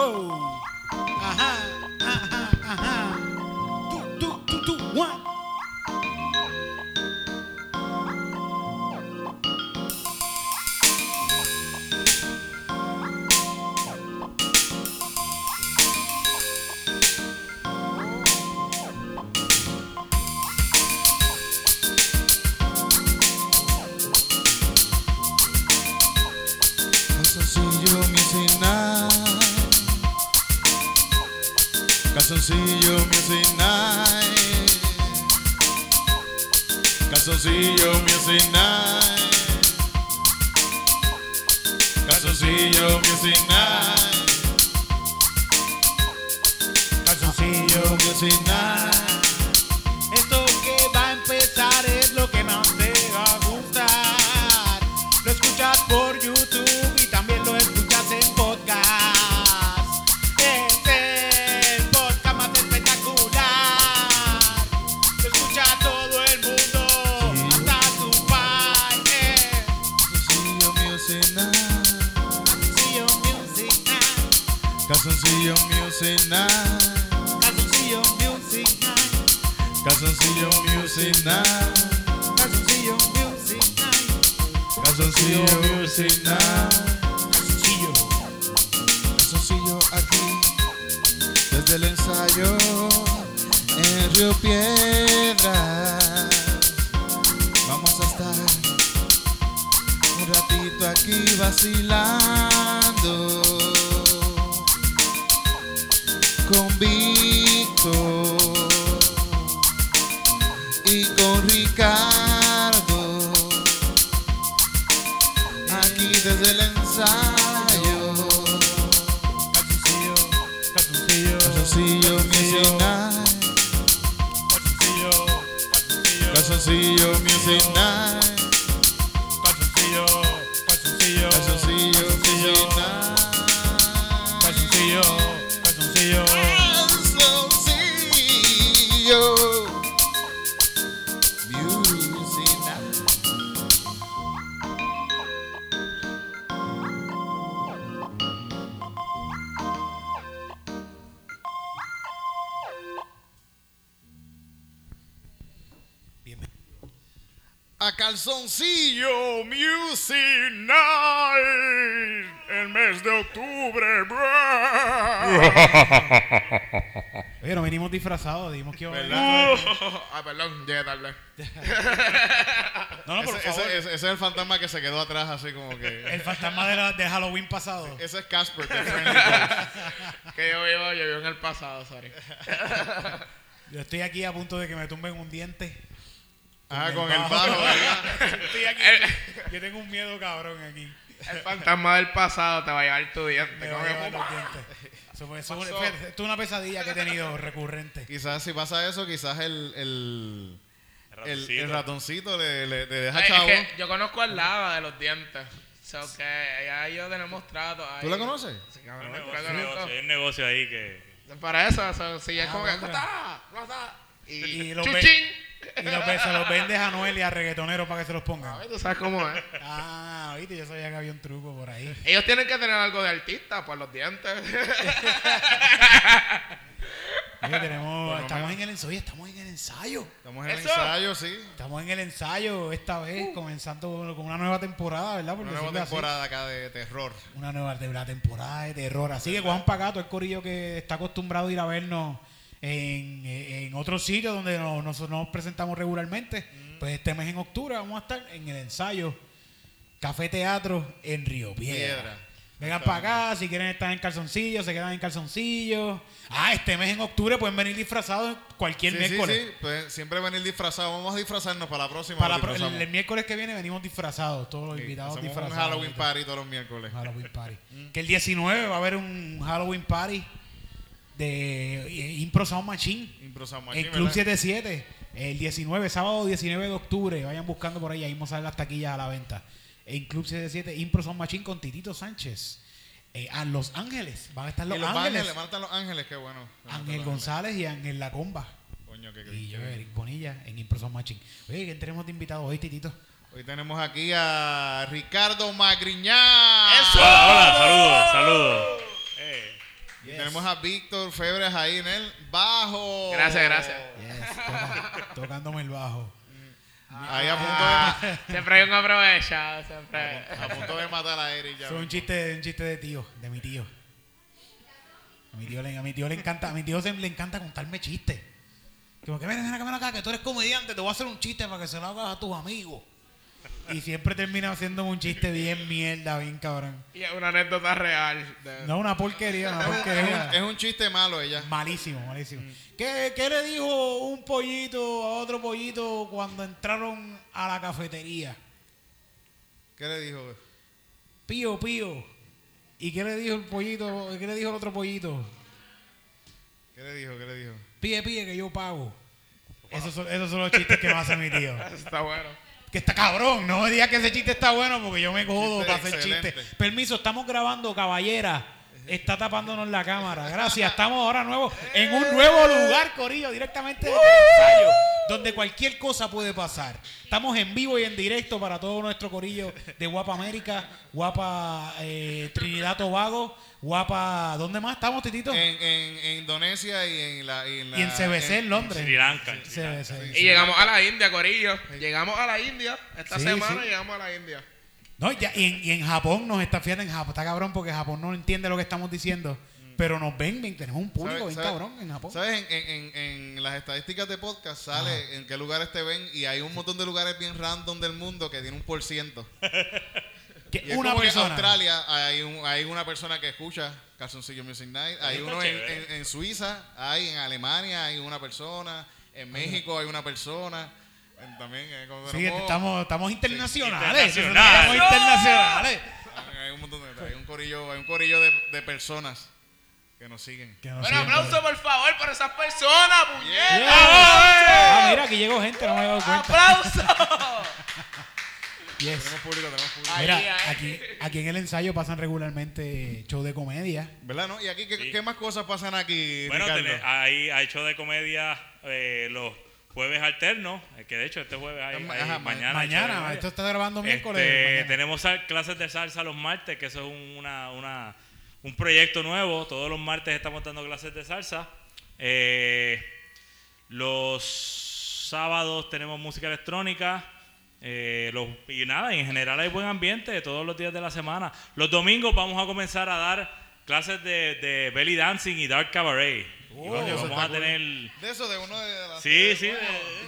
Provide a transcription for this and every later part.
wow. Night. El mes de octubre. Oye, no venimos disfrazados, dijimos que iba a ah, perdón, llegué tarde. No, no, por ese, favor. ese- ese- es el fantasma que se quedó atrás, así como que. El fantasma de, la- de Halloween pasado. Ese es Casper de. Que yo vivo, yo vivo en el pasado, sorry. Yo estoy aquí a punto de que me tumben un diente. Ah, con el bajo, ¿verdad? Estoy aquí. Yo tengo un miedo cabrón aquí. El fantasma del pasado te va a llevar tu diente. Me va a llevar los dientes. Eso fue, eso esto es una pesadilla que he tenido recurrente. Quizás si pasa eso, quizás el, el, el, ratoncito. el ratoncito le, le, le deja Ay, chavo. es que yo conozco al lava de los dientes. So que ya yo tenemos trato ahí. ¿Tú la conoces? Sí, Hay cabrón, un negocio, hay un negocio ahí que. Para eso, so, si es Ah, como que. Y, Y los. Y los, se los vendes a Noel y a reggaetoneros para que se los pongan. Tú sabes cómo es. Ah, viste, yo sabía que había un truco por ahí. Ellos tienen que tener algo de artista por los dientes. Oye, tenemos, estamos en el ensayo, estamos en el ensayo. Estamos en el Eso. ensayo, sí. Estamos en el ensayo esta vez, comenzando con una nueva temporada, ¿verdad? Por Una nueva así. temporada acá de terror. Una nueva la temporada de terror. Así que Juan Pagato, el corillo que está acostumbrado a ir a vernos en, en otros sitios donde nos, nos- nos presentamos regularmente. Pues este mes en octubre vamos a estar en el ensayo Café Teatro en Río Piedra. Piedra. Vengan para acá, si quieren estar en calzoncillos, se quedan en calzoncillos. Ah, este mes en octubre pueden venir disfrazados cualquier Sí, sí, miércoles. sí. Pues siempre venir disfrazado. Vamos a disfrazarnos para la próxima. Para la el, miércoles que viene venimos disfrazados, todos los Sí, invitados disfrazados. un Halloween party todos los miércoles. Halloween Party. Que el 19 va a haber un Halloween Party de eh, Impro Sound Machine Impro San en Martín, Club ¿verdad? 77. El 19, sábado 19 de octubre. Vayan buscando por ahí, ahí vamos a ver las taquillas a la venta. En Club 77, Impro Sound Machine con Titito Sánchez. Eh, a Los Ángeles. Van a estar Los, los Ángeles. van a estar los ángeles, qué bueno. Ángel González y Ángel La Comba. Coño, qué Y yo, qué- Eric Bonilla, en Impro Sound Machine. Oye, ¿quién tenemos de invitado hoy, Titito? Hoy tenemos aquí a Ricardo Magriñán. Hola, hola, saludos, saludos. Tenemos a Víctor Febres ahí en el bajo. Gracias, gracias. Yes, tocándome el bajo. Ahí a punto, Ah, siempre hay un aprovechado, siempre. de, a punto de matar a Eric ya. Es un chiste, un chiste de tío, de mi tío. A mi tío le, a mi tío le encanta, a mi tío se- le encanta contarme chistes. Como que ven, ven acá, ven acá, que tú eres comediante, te voy a hacer un chiste para que se lo hagas a tus amigos. Y siempre termina haciéndome un chiste bien mierda, bien cabrón. Y es una anécdota real. de- No, una porquería, una Es un, porquería. un chiste malo ella. Malísimo, malísimo. ¿Qué, qué le dijo un pollito a otro pollito cuando entraron a la cafetería? ¿Qué le dijo? Pío, pío. ¿Y qué le dijo el pollito? ¿Qué le dijo el otro pollito? ¿Qué le dijo? ¿Qué le dijo? Pide, pide que yo pago. Esos son, esos son los chistes que me hace mi tío. Eso está bueno. Que está cabrón. No me digas que ese chiste está bueno porque yo me Chiste para hacer chistes. Permiso, estamos grabando, caballera. Está tapándonos la cámara. Gracias. Estamos ahora nuevos en un nuevo lugar, Corillo, directamente desde el ensayo, donde cualquier cosa puede pasar. Estamos en vivo y en directo para todo nuestro Corillo de Guapa América, Guapa eh, Trinidad Tobago, Guapa. ¿Dónde más estamos, Titito? En, en, en Indonesia y en la. Y en, la- y en CBC en Londres. Sri Lanka. en Sri Lanka. CBC. Y llegamos a la India, Corillo. Llegamos a la India. Esta Sí, semana sí. llegamos a la India. No, ya, y, en, y en Japón nos está, fíjate, en Japón está cabrón porque Japón no entiende lo que estamos diciendo, pero nos ven, ven, tenemos un público ¿Sabes- bien cabrón en Japón. ¿Sabes? En, en, en, en las estadísticas de podcast sale en qué lugares te ven y hay un montón de lugares bien random del mundo que tiene un por ciento. Que Y es una como que en persona. Australia hay, un, hay una persona que escucha Calzoncillo Music Night. Hay Está uno en, en- en Suiza, hay en Alemania hay una persona, en México hay una persona. en- también eh, como Sí, tenemos- estamos, estamos internacionales. internacional. Estamos internacionales. hay un montón de hay un corillo, hay un corillo de, de personas que nos siguen. Que nos Bueno, siguen aplauso por favor por esas personas, por ahí. puñeta. Yeah. Ah, mira, aquí llegó gente, no me he dado cuenta. ¡Aplauso! Yes. Tenemos público, tenemos público. Ahí, Mira, ahí. aquí, aquí en el ensayo pasan regularmente show de comedia. ¿Verdad, no? ¿Y aquí qué, Sí. qué más cosas pasan aquí, Bueno, tiene- hay, hay show de comedia eh, los jueves alternos, eh, que de hecho este jueves hay, Ajá, hay- ma- mañana. hay Mañana, esto está grabando miércoles. Este, tenemos clases de salsa los martes, que eso es un- una, una- un proyecto nuevo. Todos los martes estamos dando clases de salsa. Eh, los sábados tenemos música electrónica. eh, los, y nada, en general hay buen ambiente todos los días de la semana. Los domingos vamos a comenzar a dar clases de, de belly dancing y dark cabaret. Oh, vamos a cool. tener... De eso, de uno de las... Sí, sí. de-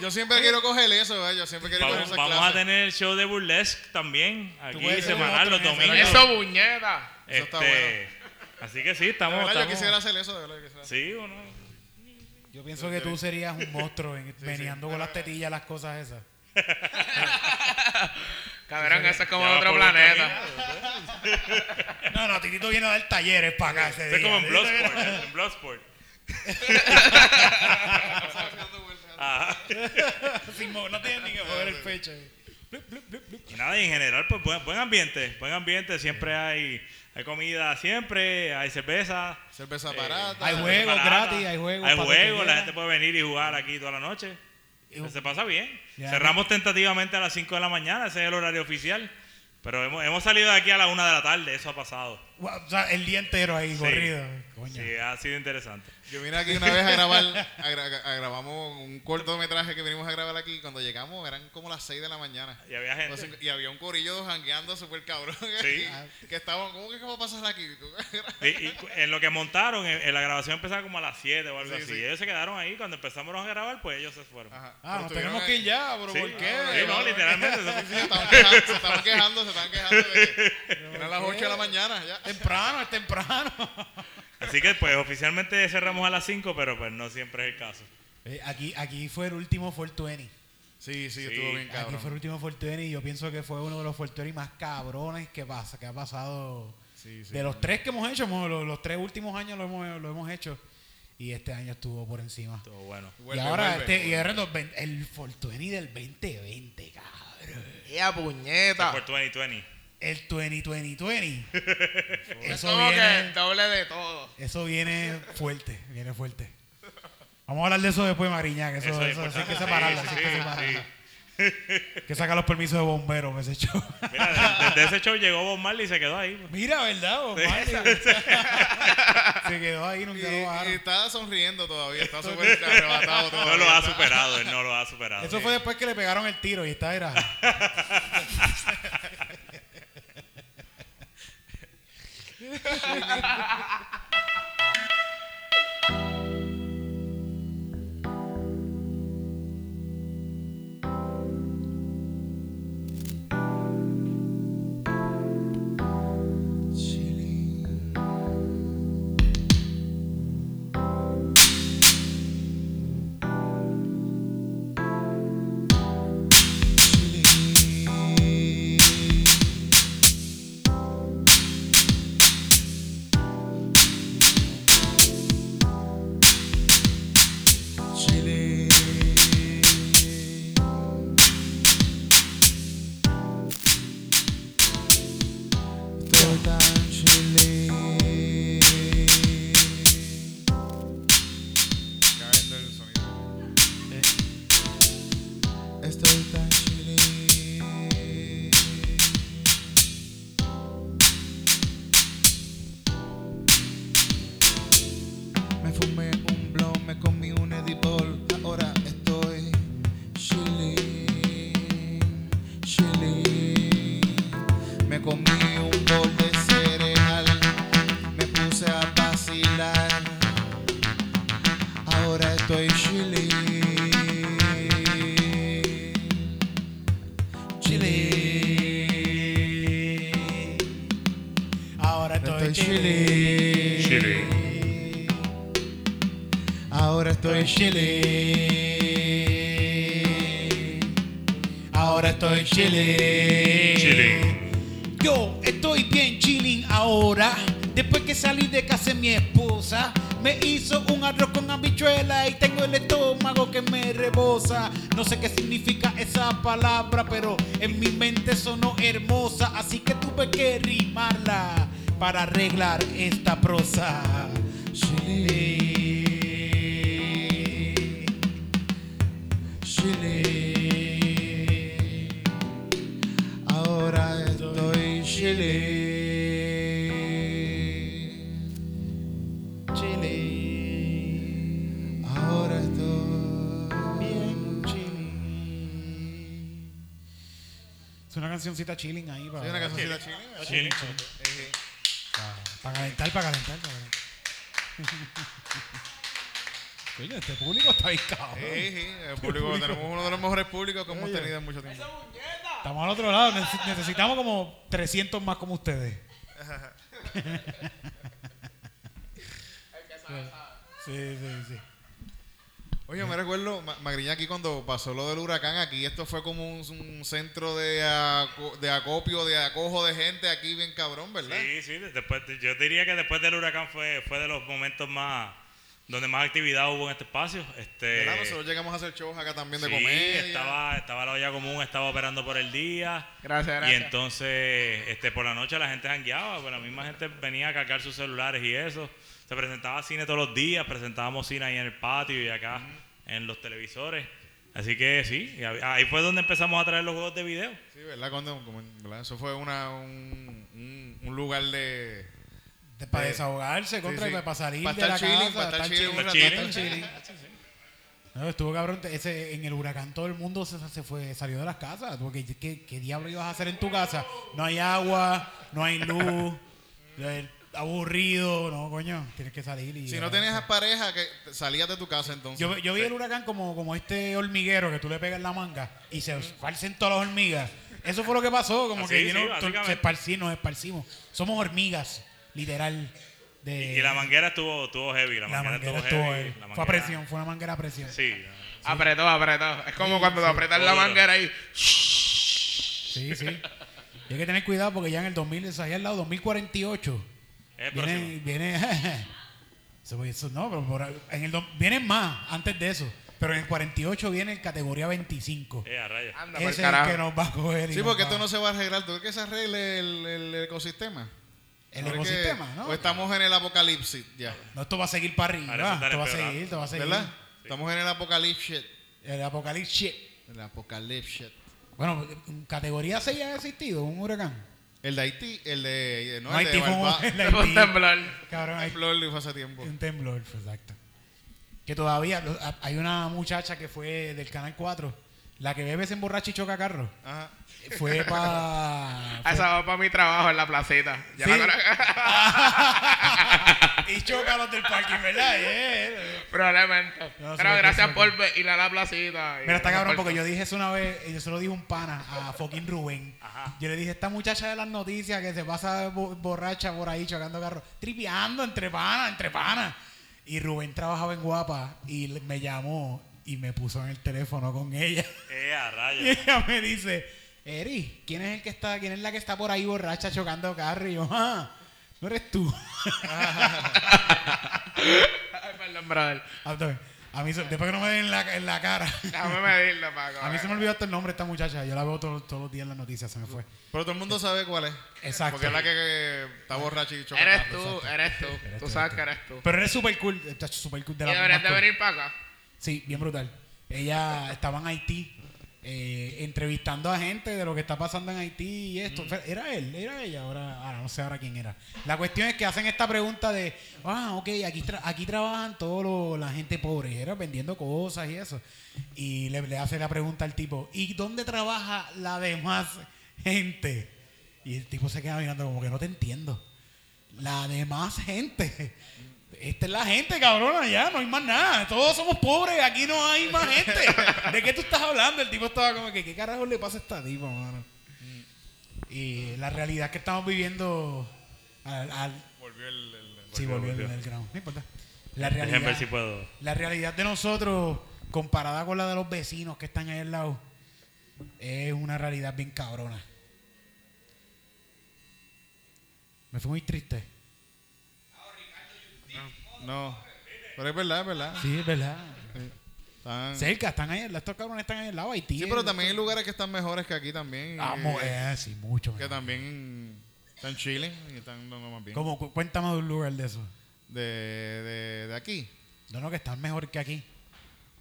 Yo siempre quiero coger eso, ¿eh? yo siempre quiero coger Vamos, esas vamos a tener show de burlesque también, aquí semanal los domingos. Eso, puñeta. Eso está Este, Así que sí, De estamos. verdad, yo estamos- quisiera hacer eso, de verdad, yo quisiera hacer Sí, uno. Yo pienso que tú serías un monstruo en, meneando con las tetillas las cosas esas. Cabrón, eso es como de otro planeta. No, no, Titito viene a dar talleres para acá ese Esto es día. como en Bloodsport. En Bloodsport. Ajá. No tiene ni que mover el pecho. Y nada, y en general, pues buen, buen ambiente. Buen ambiente. Siempre hay, hay comida, siempre hay cerveza. Cerveza eh, barata. Hay juegos gratis, hay juegos Hay juegos, la gente puede venir y jugar aquí toda la noche. Y- Se pasa bien. Ya. Cerramos tentativamente a las 5 de la mañana, ese es el horario oficial. Pero hemos, hemos salido de aquí a la 1 de la tarde, eso ha pasado. O sea, el día entero ahí Sí. corrido. Coño. Sí, ha sido interesante. Yo vine aquí una vez a grabar, a, gra- a- grabamos un cortometraje que vinimos a grabar aquí. Cuando llegamos eran como las 6 de la mañana. Y había gente. Y había un corillo jangueando súper cabrón. Sí. que estaban, ¿cómo que qué va a pasar aquí? Y, y en lo que montaron, en, en la grabación empezaba como a las 7 o algo Sí, así. sí. Y ellos se quedaron ahí. Cuando empezamos a grabar, pues ellos se fueron. Ajá. Ah, Pero nos tenemos que ir ya, pero Sí. ¿por qué? Sí, no, literalmente. Se estaban quejando, se estaban quejando, se estaban quejando de que eran las 8 de la mañana. Ya. Temprano, es temprano. Así que, pues, oficialmente cerramos a las 5, pero pues no siempre es el caso. Eh, aquí, aquí fue el último 420. Sí, sí, Sí. estuvo bien Aquí fue el cabrón. último 420 y yo pienso que fue uno de los 420 más cabrones que pasa, que ha pasado. Sí, sí. de los tres que hemos hecho, los, los tres últimos años lo hemos, lo hemos hecho. Y este año estuvo por encima. Todo bueno. Vuelve, y ahora, vuelve. este, y ahora los ven- el 420 del 2020, cabrón. ¡Ya, puñeta! Por 2020. El 2020. Es eso como que viene, doble de todo. Eso viene fuerte, viene fuerte. Vamos a hablar de eso después, Mariña, que eso, Eso es eso, eso hay que separarlo, Sí, hay que sí, separarlo. sí. que saca los permisos de bomberos ese show. Mira, de- desde ese show llegó Bob Marley y se quedó ahí. pues. Mira, ¿verdad? Bob Marley? Se quedó ahí, Y, nunca lo y bajaron. está sonriendo todavía, está súper arrebatado todavía. No lo ha superado, él no lo ha superado. Eso fue después que le pegaron el tiro y está era. chile. chile. Ahora estoy chile. Ahora estoy chile. Chile. Yo estoy bien chilling ahora. Después que salí de casa de mi esposa, me hizo un arroz con habichuela y tengo el estómago que me rebosa. No sé qué significa esa palabra, pero en mi mente sonó hermosa, así que tuve que rimarla para arreglar esta prosa. Chile. Chile. Ahora estoy chile. Chile. Ahora estoy Bien chilling. Es una cancioncita chilling ahí para, Hay una cancioncita chile. Chile. Para calentar, para calentar. Para calentar. Coño, este público está bien cabrón. Sí, sí, el público, tenemos uno de los mejores públicos que hemos Oye. tenido en mucho tiempo. Estamos al otro lado. neces- Necesitamos como 300 más como ustedes. Sí, sí, sí. Oye, me recuerdo, Ma- Magriña, aquí cuando pasó lo del huracán, aquí esto fue como un, un centro de, aco- de acopio, de acojo de gente aquí bien cabrón, ¿verdad? Sí, sí, después, de- yo diría que después del huracán fue, fue de los momentos más donde más actividad hubo en este espacio. Este, ¿Verdad? Nosotros llegamos a hacer shows acá también de sí, comedia. estaba, estaba la olla común, estaba operando por el día. Gracias, Y gracias. entonces, este, por la noche la gente jangueaba, pues la misma gente venía a cargar sus celulares y eso. Se presentaba cine todos los días, presentábamos cine ahí en el patio y acá en los televisores. Así que sí, ahí fue donde empezamos a traer los juegos de video. Sí, ¿verdad? Cuando, como- ¿verdad? Eso fue una, un, un, un lugar de... De- para desahogarse, contra sí. y para salir Para de la chilling, casa. para estar chilling estar. No, estuvo cabrón. Ese, en el huracán todo el mundo se, se fue, salió de las casas. Porque ¿qué, ¿qué diablo ibas a hacer en tu casa? No hay agua, no hay luz, aburrido, no, coño, tienes que salir. Y, Si no tenías pareja, que salías de tu casa entonces. yo, yo vi el huracán como, como este hormiguero que tú le pegas la manga y se esparcen todas las hormigas. Eso fue lo que pasó, como Así, que sí, se esparcimos, nos esparcimos. Somos hormigas, literal. De, Y la manguera estuvo, estuvo heavy. La, la manguera, manguera estuvo estuvo heavy. la Fue a presión, fue una manguera a presión. Sí. Apretó, apretó. Es como cuando te apretas la manguera y. Sí, sí. Y hay que tener cuidado porque ya en el 2000, es ahí al lado, 2048, Es el viene, viene, eso, eso no, pero por en el, vienen más antes de eso, pero en el 48 viene en categoría 25. Eh, a. Anda, Ese es el carajo. que nos va a coger. Sí, porque esto no se va a arreglar. ¿Tú crees que se arregle el, el ecosistema? El Porque- ecosistema, ¿no? O estamos en el apocalipsis ya. No, esto va a seguir para arriba. Esto va a seguir, esto va a seguir. ¿Verdad? Estamos en el apocalipsis. El apocalipsis. El apocalipsis. Bueno, categoría 6 ha existido, un huracán. El de Haití, el de. No, el de. Barba- el de Un Haití. temblor. Cabrón, hay Flor fue hace tiempo. un temblor, exacto. Que todavía hay una muchacha que fue del Canal 4, la que bebe se emborracha y choca carro. Ajá. Fue para... Esa va para mi trabajo en la placita. Ya Sí. la conozco. y choca los del parking, ¿verdad? Yeah. Probablemente. No, Pero gracias por ir a la placita. Mira, está cabrón porque yo dije eso una vez, y yo se lo dije un pana, a fucking Rubén. Ajá. Yo le dije, esta muchacha de las noticias que se pasa bo- borracha por ahí chocando carros, tripeando entre panas, entre panas. Y Rubén trabajaba en Guapa y me llamó y me puso en el teléfono con ella. Eh, a Y ella me dice, Eri, ¿quién es el que está, quién es la que está por ahí borracha chocando carros? Y yo, ah, no eres tú. Ay, perdón, brother. Ah. A mí, se- después que no me den en la, en la cara. Déjame medirlo, Paco. A mí se me olvidó hasta el nombre de esta muchacha. Yo la veo todos todos los días en las noticias, se me fue. Pero todo el mundo sabe cuál es. Exacto. Porque es la que, que está borracha y choca. Eres tú, eres tú. Eres Tú tú, sabes que eres tú. Pero eres súper cool. Está súper cool de Y la deberías más de venir para acá. Sí, bien brutal. Ella estaba en Haití eh, entrevistando a gente de lo que está pasando en Haití y esto. Fe- Era él, era ella, ahora, ahora no sé ahora quién era. La cuestión es que hacen esta pregunta de, ah, ok, aquí, tra- aquí trabajan toda la gente pobre, era vendiendo cosas y eso. Y le, le hace la pregunta al tipo, ¿y dónde trabaja la demás gente? Y el tipo se queda mirando como que no te entiendo. La demás gente. Esta es la gente, cabrona, ya, no hay más nada. Todos somos pobres, aquí no hay más gente. ¿De qué tú estás hablando? El tipo estaba como que, ¿qué carajo le pasa a esta tipa, mano? Y la realidad que estamos viviendo al... al- Volvió el. el- sí, volvió, el ground, no importa. La realidad, ver si puedo. la realidad de nosotros, comparada con la de los vecinos que están ahí al lado, es una realidad bien cabrona. Me fue muy triste. No. Pero es verdad, es verdad. Sí, es verdad. Están- Cerca, están ahí, estos cabrones están ahí al lado, Haití. Sí, pero también hay lugares que están mejores que aquí también. Vamos, eh, sí, mucho. que mejor. también están chilling y están dando más bien. Como, cu- cuéntame de un lugar de eso. De, de, de aquí. No, no, que están mejor que aquí.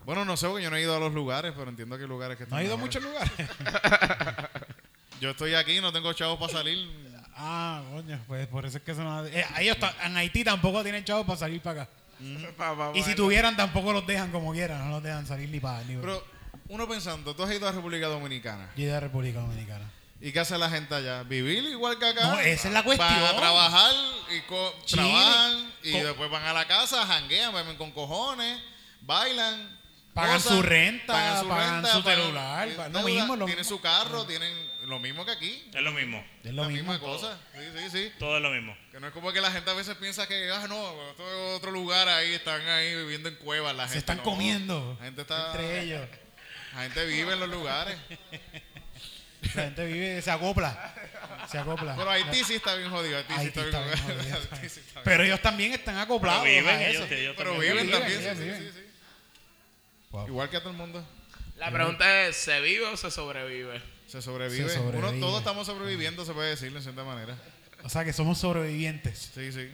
Bueno, no sé porque yo no he ido a los lugares, pero entiendo que hay lugares que No están ha ido a muchos lugares. Yo estoy aquí, no tengo chavos para salir. Ah, coño, pues por eso es que eso no. Eh, ellos en Haití tampoco tienen chavos para salir para acá. Pa- pa- Y si tuvieran, tampoco los dejan como quieran. No los dejan salir ni para. Ni Pero uno pensando, tú has ido a República Dominicana. Yo de República Dominicana. ¿Y qué hace la gente allá? ¿Vivir igual que acá? No, esa es la cuestión. Van a trabajar y co- Chile. trabajan y Co- después van a la casa, janguean, beben con cojones, bailan. Pagan su renta, pagan su celular, pa- lo mismo, lo tienen mismo. su carro, tienen lo mismo que aquí. Es lo mismo. Es lo la mismo. misma cosa. Sí, sí, sí. Todo es lo mismo. Que no es como que la gente a veces piensa que, ah, no, esto es otro lugar ahí, están ahí viviendo en cuevas. La Se gente están no. comiendo La gente está. entre ellos. La gente vive en los lugares. La gente vive, se acopla. Se acopla. Pero Haití sí está bien jodido. Haití, sí está bien está bien jodido. jodido. Haití sí está bien Pero ellos también están acoplados. Pero viven, ellos, Pero también viven viven, también, ellos sí, viven. sí, sí. Wow. Igual que a todo el mundo. La pregunta es, ¿se vive o se sobrevive? Se sobrevive. Se sobrevive. Uno, todos estamos sobreviviendo, se puede decirlo en cierta manera. O sea que somos sobrevivientes. Sí, sí.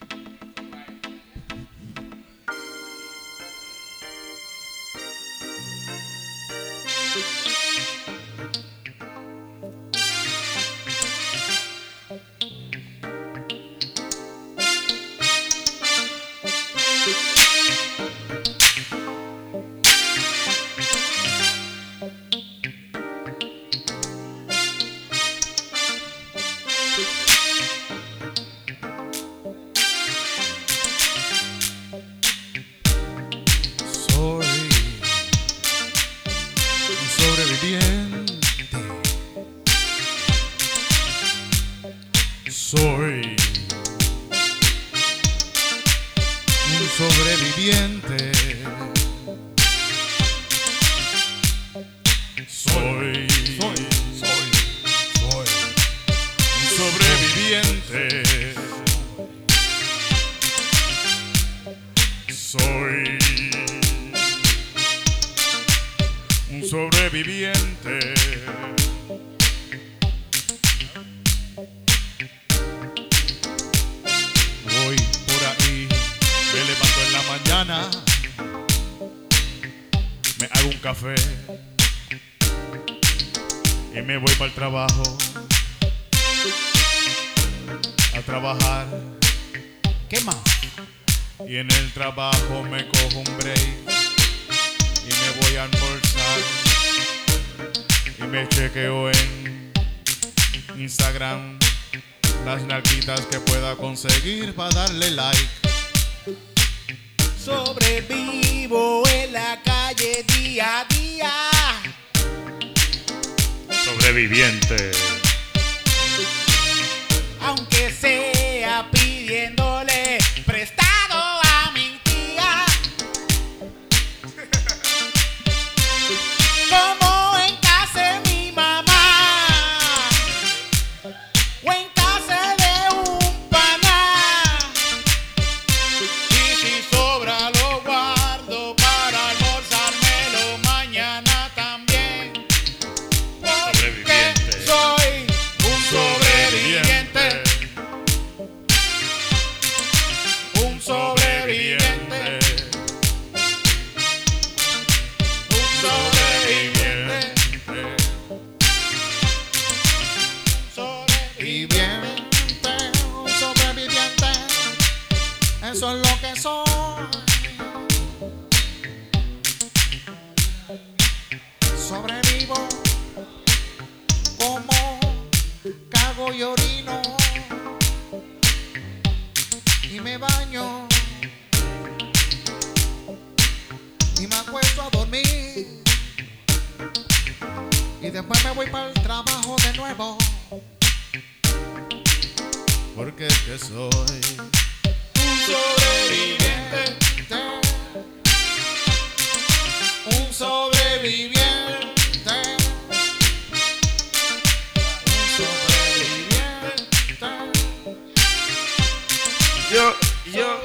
Café, y me voy para el trabajo a trabajar ¿Qué más? y en el trabajo me cojo un break y me voy a almorzar y me chequeo en Instagram las nalguitas que pueda conseguir para darle like. Sobrevivo en la calle día a día. Sobreviviente. Aunque sea pidiéndole después me voy para el trabajo de nuevo. Porque es que soy Un sobreviviente. Un sobreviviente. Un sobreviviente. Yo, yo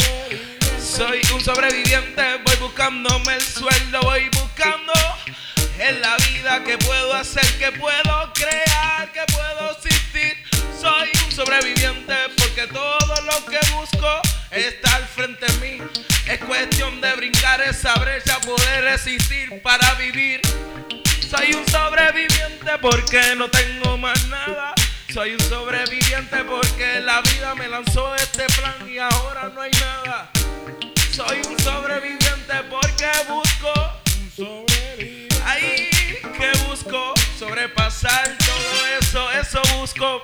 soy un sobreviviente, voy buscándome el sueldo, voy en la vida que puedo hacer, que puedo crear, que puedo existir. Soy un sobreviviente porque todo lo que busco está al frente de mí. Es cuestión de brincar esa brecha, poder resistir para vivir. Soy un sobreviviente porque no tengo más nada. Soy un sobreviviente porque la vida me lanzó este plan y ahora no hay nada. Soy un sobreviviente porque busco, ahí que sobrepasar todo eso, eso busco.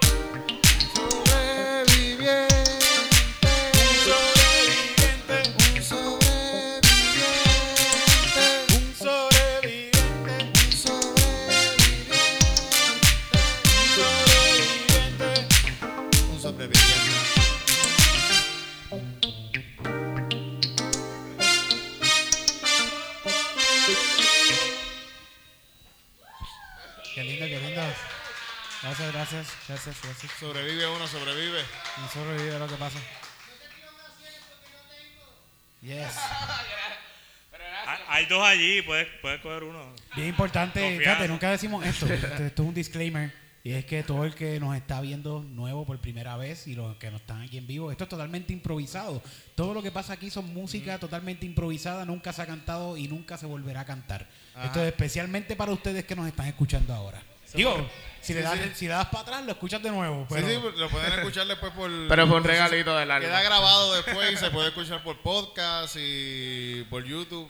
Gracias, gracias, gracias, gracias. Sobrevive uno, sobrevive. No sobrevive lo que pasa. Yes. Hay, hay dos allí, puedes, puedes coger uno. Bien importante, fíjate, nunca decimos esto. Esto, es un disclaimer. Y es que todo el que nos está viendo nuevo por primera vez y los que no están aquí en vivo, esto es totalmente improvisado. Todo lo que pasa aquí son música totalmente improvisada, nunca se ha cantado y nunca se volverá a cantar. Esto es especialmente para ustedes que nos están escuchando ahora. Digo, si, le Sí, das, sí. si le das para atrás, lo escuchas de nuevo. Sí, Pero, sí, lo pueden escuchar después por. Pero fue un regalito del alma. Queda grabado después y se puede escuchar por podcast y por YouTube.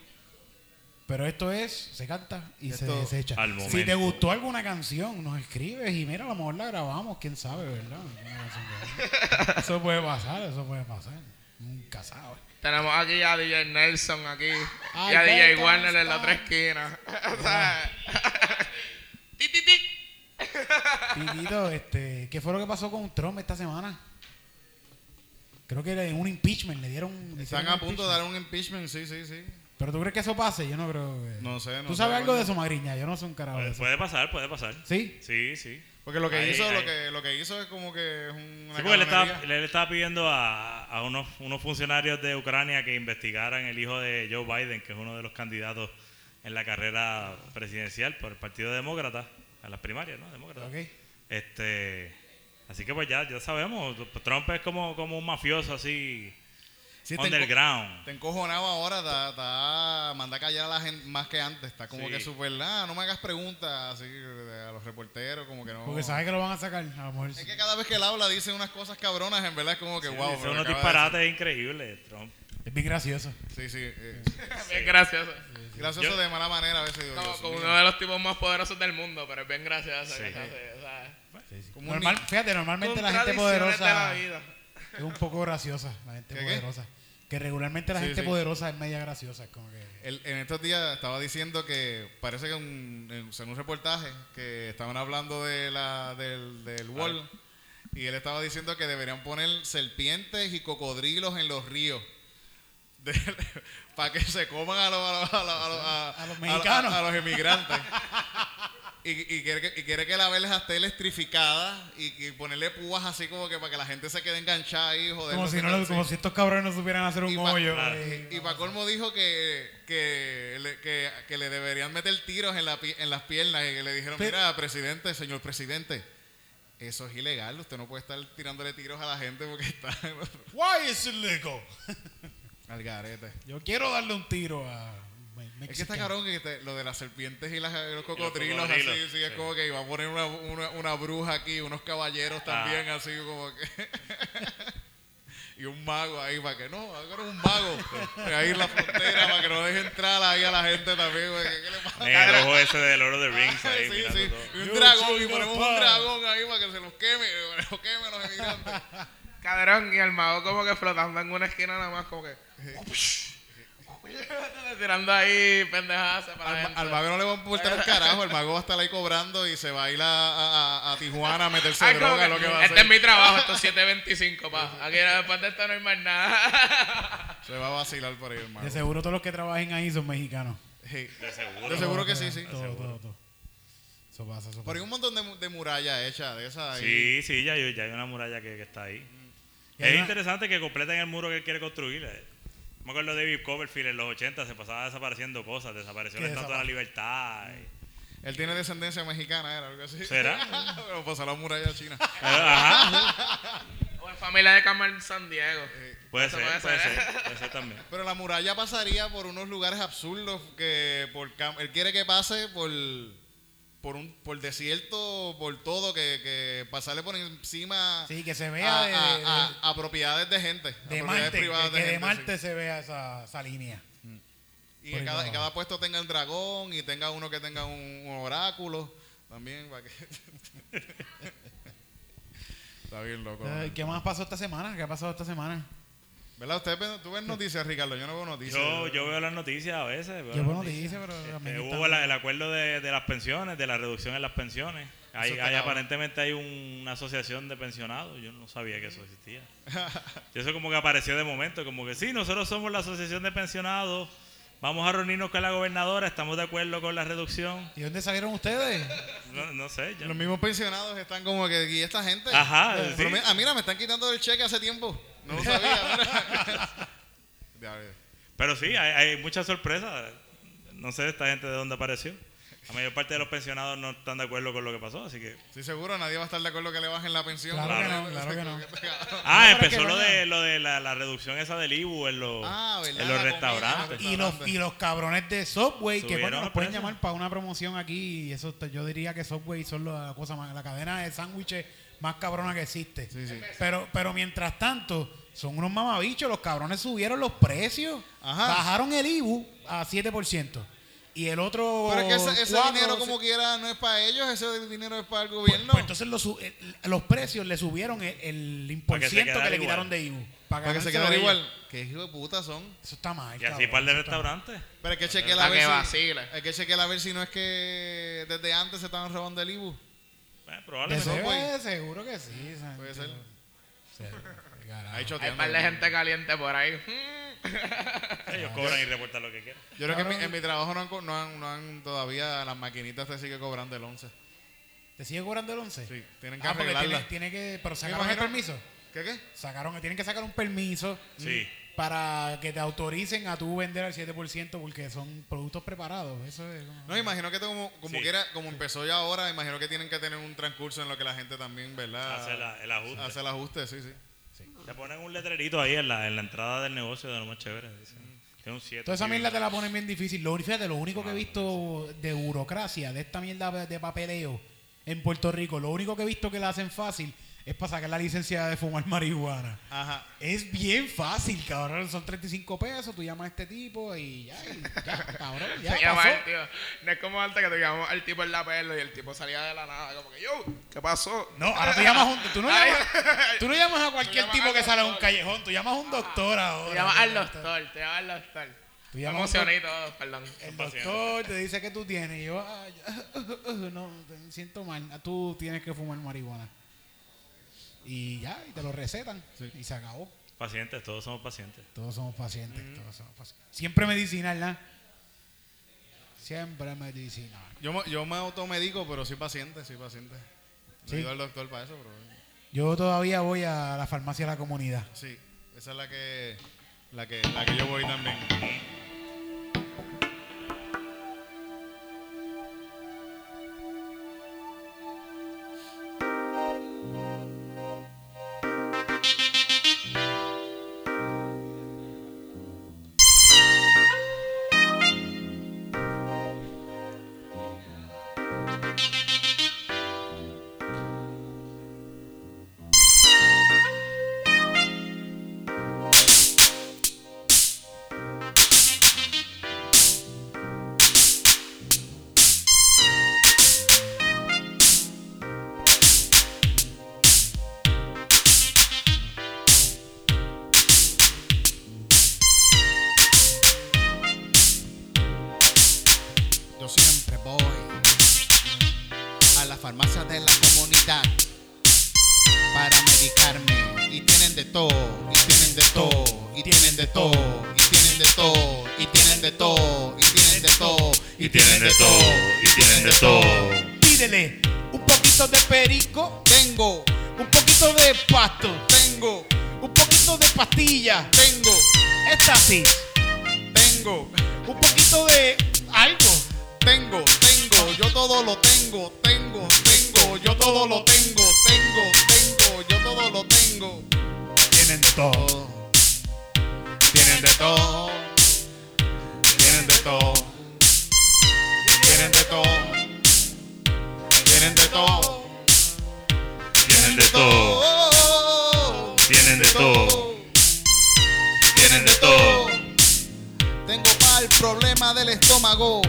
pero esto es, se canta y se desecha. Al Si te gustó alguna canción, nos escribes y mira, a lo mejor la grabamos, quién sabe, ¿verdad? Eso puede pasar, eso puede pasar. Nunca sabe. Tenemos aquí a DJ Nelson aquí Ay, y a DJ Warner en la otra esquina. O sea, ti, ti, ti. Titito, este, ¿qué fue lo que pasó con Trump esta semana? Creo que era un impeachment, le dieron. le Están a un punto de dar un impeachment, sí, sí, sí. Pero tú crees que eso pase? Yo no creo. que- No sé, no ¿Tú sé, sabes algo de eso, Magriña? Yo no soy un carajo de Puede, pasar, puede pasar. ¿Sí? Sí, sí. Porque lo que Ahí, hizo, ahí. Lo, que, lo que hizo es como que es una Sí, él estaba, él estaba pidiendo a, a unos, unos funcionarios de Ucrania que investigaran el hijo de Joe Biden, que es uno de los candidatos en la carrera presidencial por el Partido Demócrata, a las primarias, ¿no? Demócrata. Ok. Este, así que pues ya, ya sabemos, Trump es como, como un mafioso así. Sí, underground. Te encojonado ahora, ta, ta- manda a callar a la gente más que antes. Está como Sí. que súper, ah, no me hagas preguntas así a los reporteros, como que no. Porque sabe que lo van a sacar. A lo mejor Es que cada vez que él habla dice unas cosas cabronas, en verdad es como que, wow. Dice pero unos de disparates increíbles, Trump. es bien gracioso. Sí, sí. eh, Bien gracioso. Gracioso Yo- de mala manera a veces. Digo, Como, Dios como mío. uno de los tipos más poderosos del mundo, pero es bien gracioso. Sí. o sea, Como Normal, fíjate, normalmente la gente contradicciones de la poderosa es un poco graciosa. La gente ¿Qué, qué? poderosa. Que regularmente la Sí, gente sí. poderosa es media graciosa. Es como que. Él, en estos días estaba diciendo que parece que un, en, en un reportaje que estaban hablando de la, del, del Wall y él estaba diciendo que deberían poner serpientes y cocodrilos en los ríos para que se coman a los, a los, a los, a los- a- mexicanos. a- los inmigrantes. Y, y quiere que, y quiere que la verja esté electrificada y, que ponerle púas así como que para que la gente se quede enganchada ahí, joder. Como si, no como si estos cabrones no supieran hacer un Y pa- hoyo. Claro. Y para colmo dijo que, que, le, que, que le deberían meter tiros en, la, en las piernas y que le dijeron, Pero- mira, presidente, señor presidente, eso es ilegal, usted no puede estar tirándole tiros a la gente porque está Why is it legal? al garete. Yo quiero darle un tiro a. Es que está cabrón que te- lo de las serpientes y las- los cocodrilos, así, sí, es sí. como que iba a poner una, una, una bruja aquí, unos caballeros también, Ah. así como que... y un mago ahí para que no, ahora un mago ahí en la frontera para que no deje entrar ahí a la gente también. porque ¿Qué le pasa? En el ojo ese de Lord of the Rings ahí, sí, mirando sí. todo. Y un Yo dragón, y ponemos un dragón ahí para que se los queme, que los queme los emigrantes. Cabrón, y el mago como que flotando en una esquina nada más, como que. Tirando ahí pendejadas para Al, mago no le va a importar un carajo, el mago va a estar ahí cobrando y se va a ir a, a- a- a Tijuana a meterse Ay, droga, que, lo que va a este hacer. es mi trabajo, estos 7.25, pa. Aquí después de esto no hay más nada. Se va a vacilar por ahí el mago. De seguro todos los que trabajen ahí son mexicanos. Sí. De seguro. De seguro que sí, sí. Todo, todo, todo. Eso pasa, eso Pero hay pasa. un montón de, mu- de murallas hechas de esas ahí. Sí, sí, ya, hay- ya hay una muralla que, que está ahí. Es interesante que completen el muro que él quiere construir. eh. Me acuerdo de David Copperfield en los 80 se pasaba desapareciendo cosas, desapareció la ¿Qué Estatua de la Libertad. y- Él tiene descendencia mexicana, era algo así. ¿Será? Pero pasó la muralla china. Ajá, O en familia de Carmen San Diego. puede ser, puede puede ser. ser, puede ser también. Pero la muralla pasaría por unos lugares absurdos que por cam- él quiere que pase por por un por desierto, por todo, que, que pasarle por encima Sí, que se vea a, de, a- de- a- a propiedades de gente, a de propiedades Marte. privadas Que, que de Marte sí. se vea esa, esa línea. Y por que ahí cada, y puesto tenga el dragón y tenga uno que tenga un, un oráculo también para que Está bien loco. Eh. ¿Qué más pasó esta semana? ¿Qué ha pasado esta semana? ¿Verdad? ¿Usted ve- tú ves noticias, Ricardo? Yo no veo noticias. Yo, yo veo las noticias a veces. veo Yo veo noticias, pero Este, hubo la- el acuerdo de, de las pensiones, de la reducción en las pensiones. Hay, hay aparentemente hay un- una asociación de pensionados. Yo no sabía que eso existía. Y eso como que apareció de momento, como que sí, nosotros somos la asociación de pensionados. Vamos a reunirnos con la gobernadora, estamos de acuerdo con la reducción. ¿Y dónde salieron ustedes? No, no sé. yo- Los mismos pensionados están como que, ¿y esta gente? Ajá, sí. pero ah, mira, me están quitando el cheque hace tiempo. No lo sabía. Pero sí, hay, hay muchas sorpresas. No sé esta gente de dónde apareció. La mayor parte de los pensionados no están de acuerdo con lo que pasó, así que... Estoy seguro, nadie va a estar de acuerdo que le bajen la pensión. Claro que no, claro que no. Ah, empezó lo de, lo de la, la reducción esa del IBU en los, Ah, en los comida, restaurantes. Y los, y los cabrones de Subway, que bueno, nos pueden llamar para una promoción aquí. Y eso te- yo diría que Subway son la cosa más, la cadena de sándwiches más cabrona que existe. Sí, sí. Pero, pero mientras tanto, son unos mamabichos. Los cabrones subieron los precios, Ajá. bajaron el IBU a 7%. Y el otro. Pero es que ese, ese cuatro, dinero se- como quiera no es para ellos, ese dinero es para el gobierno. Pues entonces los, los precios le subieron el, el Para que se que, le igual. quitaron de IBU. para que se quedara igual. ¿Qué hijo de puta son? Eso está mal. Y así par de restaurantes. Pero hay que chequear a Para ver que si... Hay que chequear a ver si no es que desde antes se estaban robando el IBU. Eh, probablemente. Subway. seguro, seguro que sí. o sea, Puede ser. Hay un par de gente caliente por ahí. Ellos cobran y reportan lo que quieran. Yo creo que en mi, en mi trabajo no han, no, han, no han todavía las maquinitas te sigue cobrando el 11. ¿Te sigue cobrando el 11? Sí, tienen que Ah, porque arreglarla. tiene, tiene que. Pero sacaron el permiso. ¿Qué qué? Sacaron, tienen que sacar un permiso Sí. Para que te autoricen a tú vender al 7% porque son productos preparados. Eso es. como- No, imagino que como, como Sí. quiera, como empezó ya ahora, imagino que tienen que tener un transcurso en lo que la gente también, ¿verdad? Hace la- el ajuste. Hace el ajuste, sí, sí. Te ponen un letrerito ahí en la, en la entrada del negocio de lo más chévere. dicen. Tiene un 7. Toda esa mierda te la ponen bien difícil. Lo, fíjate, lo único que he visto de burocracia, de esta mierda de papeleo en Puerto Rico, lo único que he visto que la hacen fácil es para sacar la licencia de fumar marihuana. Ajá. Es bien fácil, cabrón. Son 35 pesos, tú llamas a este tipo y ya, ya cabrón, ya al tío. No es como antes que te llamamos al tipo en la perla y el tipo salía de la nada. Como que, yo, ¿qué pasó? No, ahora tú llamas a un, tú no llamas, tú no llamas a cualquier llamas tipo al que sale a un doctor. callejón, tú llamas a un doctor ahora. Te llamas al doctor, te llamas al doctor. Tú llamas a un emocioné y todo, perdón. El doctor te dice que tú tienes y yo, ah, no, te siento mal, tú tienes que fumar marihuana. Y ya, y te lo recetan y se acabó. Pacientes, todos somos pacientes. Todos somos pacientes, todos somos pacientes. Siempre medicinal, ¿no? Siempre medicinal. Yo, me- yo me automedico, pero soy paciente, soy paciente. Sí. ido al doctor para eso, pero Yo todavía voy a la farmacia de la comunidad. sí. Esa es la que, la que, la que yo voy también. A la farmacia de la comunidad para medicarme. Y tienen de todo, y tienen de todo, y tienen de todo, y tienen de todo, y tienen de todo, y tienen de todo, Y tienen de todo, y tienen de todo. Pídele un poquito de perico, Tengo, un poquito de pasto, tengo, un poquito de pastilla, tengo, éxtasis, tengo, un poquito de algo. tengo, tengo. Yo todo lo tengo, tengo, tengo. Yo todo lo tengo, tengo, tengo. Yo todo lo tengo. Tienen de todo. Tienen de todo. Tienen de todo. Tienen de todo. Tienen de todo. Tienen de todo, tienen de todo, tienen de todo. Tengo para el problema del estómago.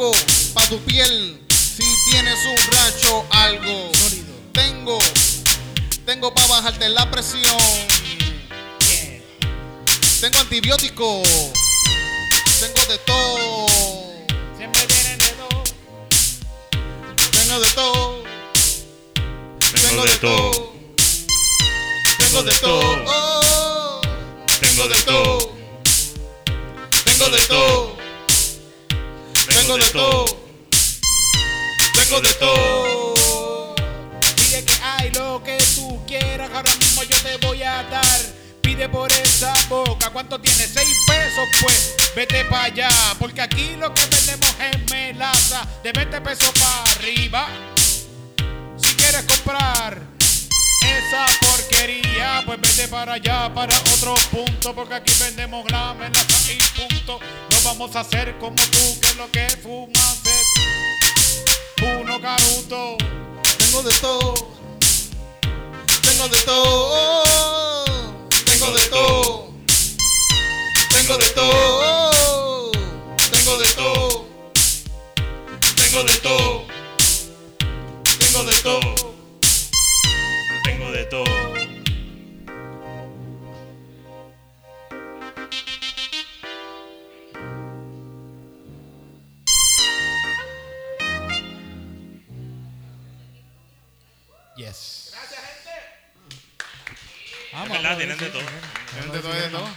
Tengo para tu piel si tienes un racho algo. Tengo, tengo para bajarte la presión. Tengo antibiótico. Tengo de todo. Siempre tienen de todo. Tengo de todo. Tengo de todo, Tengo de todo. Tengo de todo, Tengo de todo. Tengo de todo. Tengo de todo. Pide que hay lo que tú quieras, ahora mismo yo te voy a dar. Pide por esa boca, ¿cuánto tienes? Seis pesos, pues vete para allá. Porque aquí lo que vendemos es melaza de 20 pesos para arriba. Si quieres comprar esa porquería, pues vete para allá, para otro punto. Porque aquí vendemos la melaza y punto. No vamos a hacer como tú, que lo que fumas es uno caruto. Tengo de todo. Tengo de todo. Tengo de todo. Tengo de todo. Tengo de todo. tengo de todo, Tengo de todo. Yes. Gracias, gente. Es verdad, tienen de todo. Tienen de todo y de todo.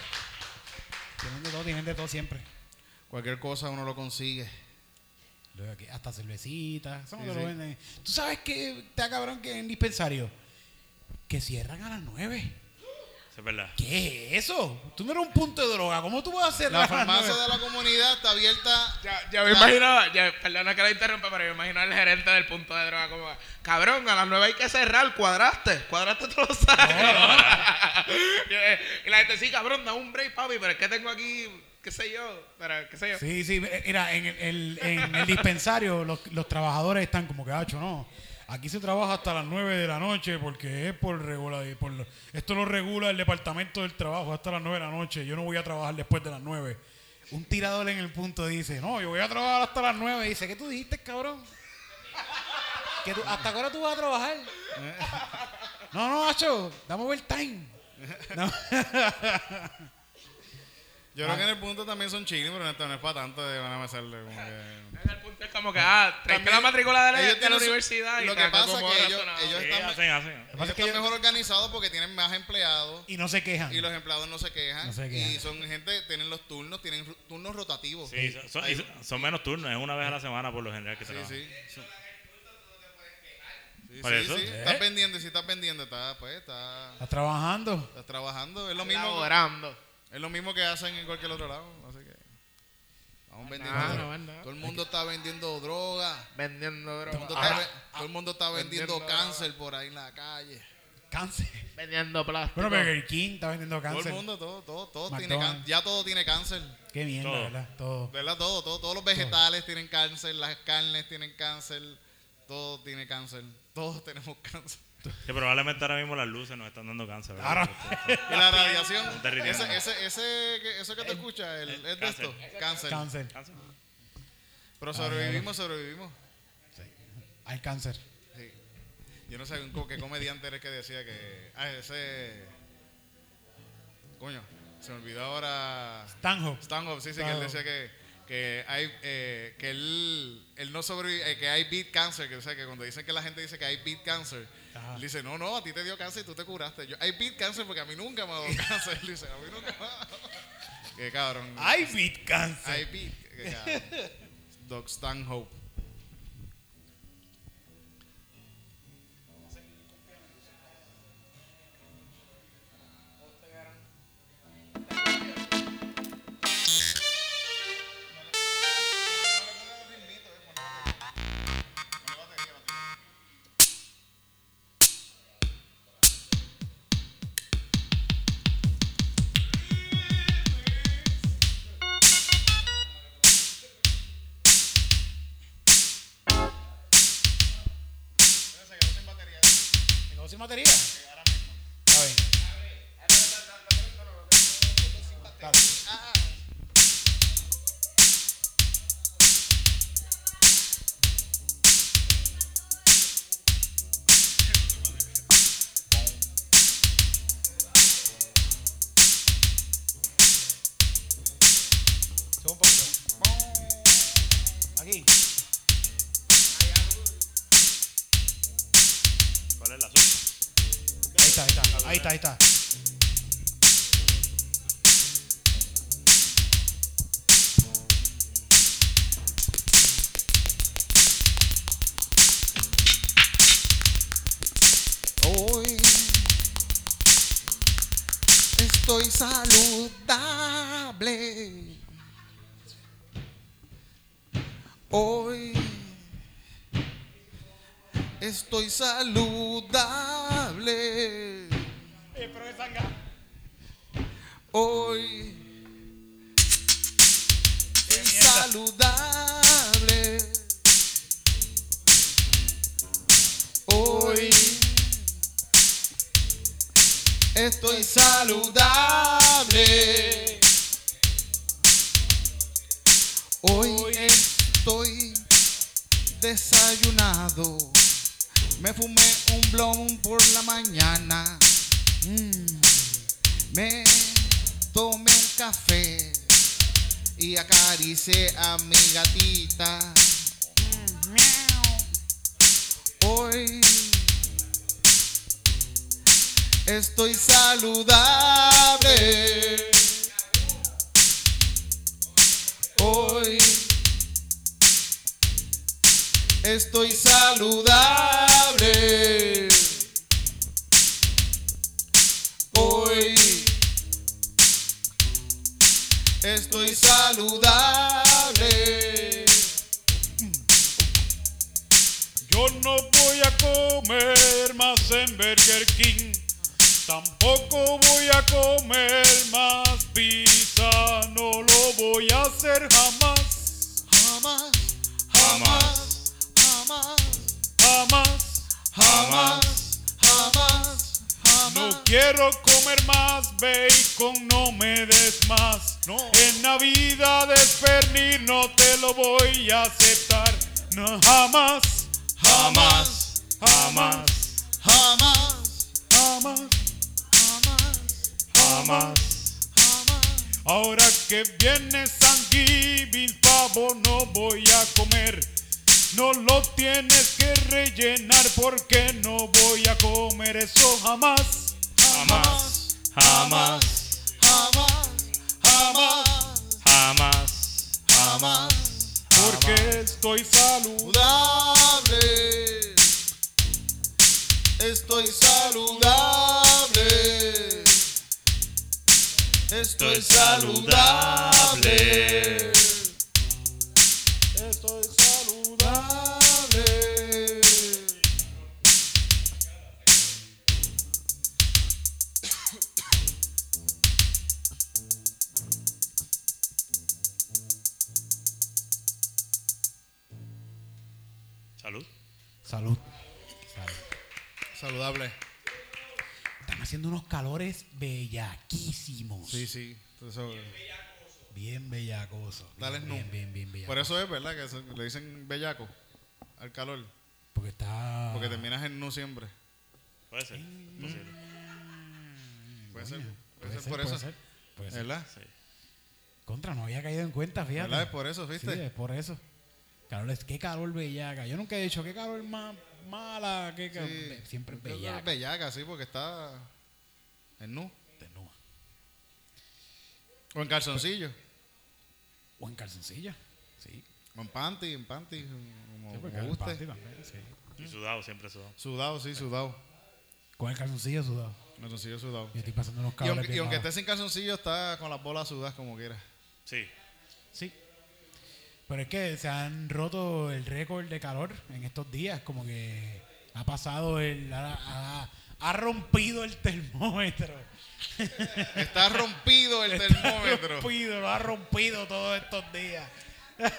Tienen de todo, tienen de todo siempre. Cualquier cosa uno lo consigue. Luego aquí, Hasta cervecitas. Eso no Sí, te lo sí. venden. ¿Tú sabes que está cabrón que en dispensario? Que cierran a las 9. Eso es verdad. ¿Qué es eso? Tú no eres un punto de droga. ¿Cómo tú vas a hacer La farmacia de la comunidad está abierta. Ya, ya me La- imaginaba, ya, perdona que la interrumpa, pero yo me imagino al gerente del punto de droga como, cabrón, a las nueve hay que cerrar, cuadraste, cuadraste todos los años. y la gente, sí, cabrón, da un break, papi, pero es que tengo aquí, qué sé yo, pero qué sé yo. Sí, sí, eh, mira, en el, el- en el dispensario los, los trabajadores están como que, hacho, no. Aquí se trabaja hasta las 9 de la noche porque es por regular. Por, esto lo regula el departamento del trabajo hasta las 9 de la noche. Yo no voy a trabajar después de las 9. Un tirador en el punto dice, no, yo voy a trabajar hasta las 9. Dice, ¿qué tú dijiste, cabrón? ¿Que tú- ¿Hasta qué hora tú vas a trabajar? no, no, hacho, dame overtime. No. Yo creo que en el punto también son chinos, pero esto no es para tanto de van a hacerle como que. En el punto es como que, ah, traes la matrícula de la, ellos de la universidad y lo que pasa como que ellos- ellos Sí, están- hacen, hacen. Ellos pasa es que están yo- mejor organizados porque tienen más empleados y no se quejan. y los empleados no se quejan. No se quejan. Y son gente, tienen los turnos, tienen turnos rotativos. Sí, son, son- y son- son menos turnos, es una vez a la semana por lo general que se Sí, trabaja. sí. Sí, Por sí, eso. sí. ¿Eh? Estás vendiendo, si estás vendiendo, estás, pues, estás, Estás trabajando. estás trabajando. Es lo mismo, Laborando. Es lo mismo que hacen en cualquier otro lado. Así que estamos vendiendo. Ah, no, todo el mundo está vendiendo droga. Vendiendo Todo el droga. mundo, Ahora- está, ve- todo el mundo está vendiendo vendiendo cáncer por ahí en la calle. Cáncer. Vendiendo plástico. Bueno, Burger King está vendiendo Todo cáncer. el mundo, todo, todo, todo tiene cáncer. Ya todo tiene cáncer. Qué mierda, Todo. ¿verdad? Todo. ¿Verdad? Todo, todo, todos los vegetales tienen cáncer, las carnes tienen cáncer, todo tiene cáncer. Todos tenemos cáncer. Que probablemente ahora mismo las luces nos están dando cáncer. ¿verdad? Y la radiación, ese, ese, ese, que- eso que te escucha, el, es de cáncer. esto, cáncer. Cáncer. ¿Cáncer? Pero sobrevivimos, sobrevivimos. Hay cáncer. Sí. Yo no sé un co- qué comediante era el que decía que. Ah, ese. Coño, se me olvidó ahora. Stanhope. Stanhope, sí, sí, que él decía que, que hay eh, que él, él no sobrevive, eh, que hay beat cancer, que o sea que cuando dicen que la gente dice que hay beat cancer, Ajá. él dice, no, no, a ti te dio cáncer y tú te curaste. Yo, hay beat cancer porque a mí nunca me ha dado cáncer. Él dice, a mí nunca me ha dado. Qué cabrón. Hay beat cáncer. Hay beat. Qué cabrón. Doc Stanhope. Está. Ahí está. Hoy estoy saludable. Hoy estoy saludable. Hoy estoy saludable. Hoy estoy saludable. Hoy estoy desayunado. Me fumé un blon por la mañana. Mm. Me tomé un café y acaricié a mi gatita. Hoy estoy saludable. Hoy estoy saludable. Estoy saludable. Yo no voy a comer más en Burger King. Tampoco voy a comer más pizza. No lo voy a hacer jamás. Jamás, jamás, jamás, Jamás. jamás, jamás, No jamás. quiero comer más bacon, no me des más. No. En Navidades pernil no te lo voy a aceptar. No, jamás, Jamás, jamás, jamás, jamás, jamás, jamás. Ahora que viene San pavo no voy a comer. No lo tienes que rellenar porque no voy a comer eso. Jamás, jamás, Jamás, jamás, jamás. jamás. Porque estoy saludable. Saludable. Estoy saludable. Estoy saludable. Saludable. Están haciendo unos calores bellaquísimos. Sí, sí. Eso- Bien bellacosos. Dale bien, bien, bien, bien bellacosos. por eso es, ¿verdad? Que le dicen bellaco al calor. Porque está. Porque terminas en nu siempre. Puede ser. Posible. Puede ser, Coño, puede ser por eso. Puede ser, puede ser. ¿Verdad? Sí. Contra, no había caído en cuenta, fíjate. ¿Verdad? Es por eso, Sí, ¿viste? es por eso. Calor es, qué calor bellaca. Yo nunca he dicho qué calor más mala, qué calor. Sí. Siempre es que bellaca. es bellaca, sí, porque está en nu. Desnuda. O en calzoncillo. O en calzoncilla. Sí. O en panty, en panty, como, Sí, como guste. panty también, sí. Y sudado, siempre sudado. Sudado, sí, sudado. Con el calzoncillo sudado. Calzoncillo sudado. Yo estoy pasando unos Y calores aunque, y aunque malos. esté sin calzoncillo, está con las bolas sudadas como quiera. Sí. Sí. Pero es que se han roto el récord de calor en estos días. Como que ha pasado el. Ha, ha- ha rompido el termómetro. Está rompido el Está termómetro. rompido, lo ha rompido todos estos días.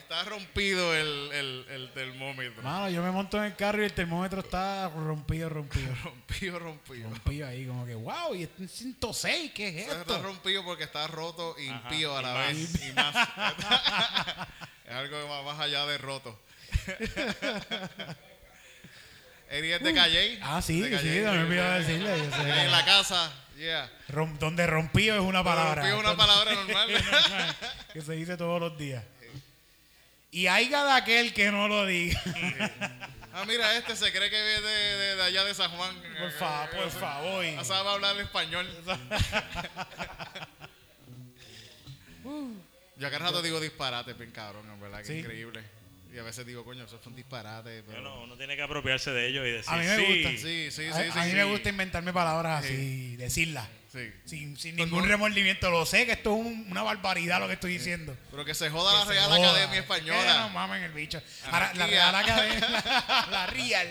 Está rompido el, el, el termómetro. Mano, yo me monto en el carro y el termómetro está rompido, rompido. Rompido, rompido. rompido ahí, como que, wow, y está en 106, ¿qué es Está esto? rompido porque está roto y impío a y la más. vez. Y más. es algo más, más allá de roto. Eri es de Calle. Ah, sí, de sí, Calle. no me olvidaba decirle. yo sé. En la casa, yeah. Rom- donde rompido es una palabra. Rompido es una palabra normal. que se dice todos los días. Y haya de aquel que no lo diga. Ah, mira, este se cree que viene de, de, de allá de San Juan. Por favor, por favor. Ah, Sabe hablar español. Yo acá rato digo disparate, bien cabrón, en verdad, que Sí. increíble. Y a veces digo, coño, eso fue un disparate. Pero... Bueno, uno tiene que apropiarse de ello y decir, A mí me sí, gusta. Sí, sí, sí. a sí, a mí sí. me gusta inventarme palabras así, decirlas. Sí. Sin, sin ningún no- remordimiento. Lo sé que esto es un- una barbaridad lo que estoy diciendo. Pero que se joda la se Real joda. Academia Que no Española. mamen el bicho. Ahora, la. Real Academia, la Real,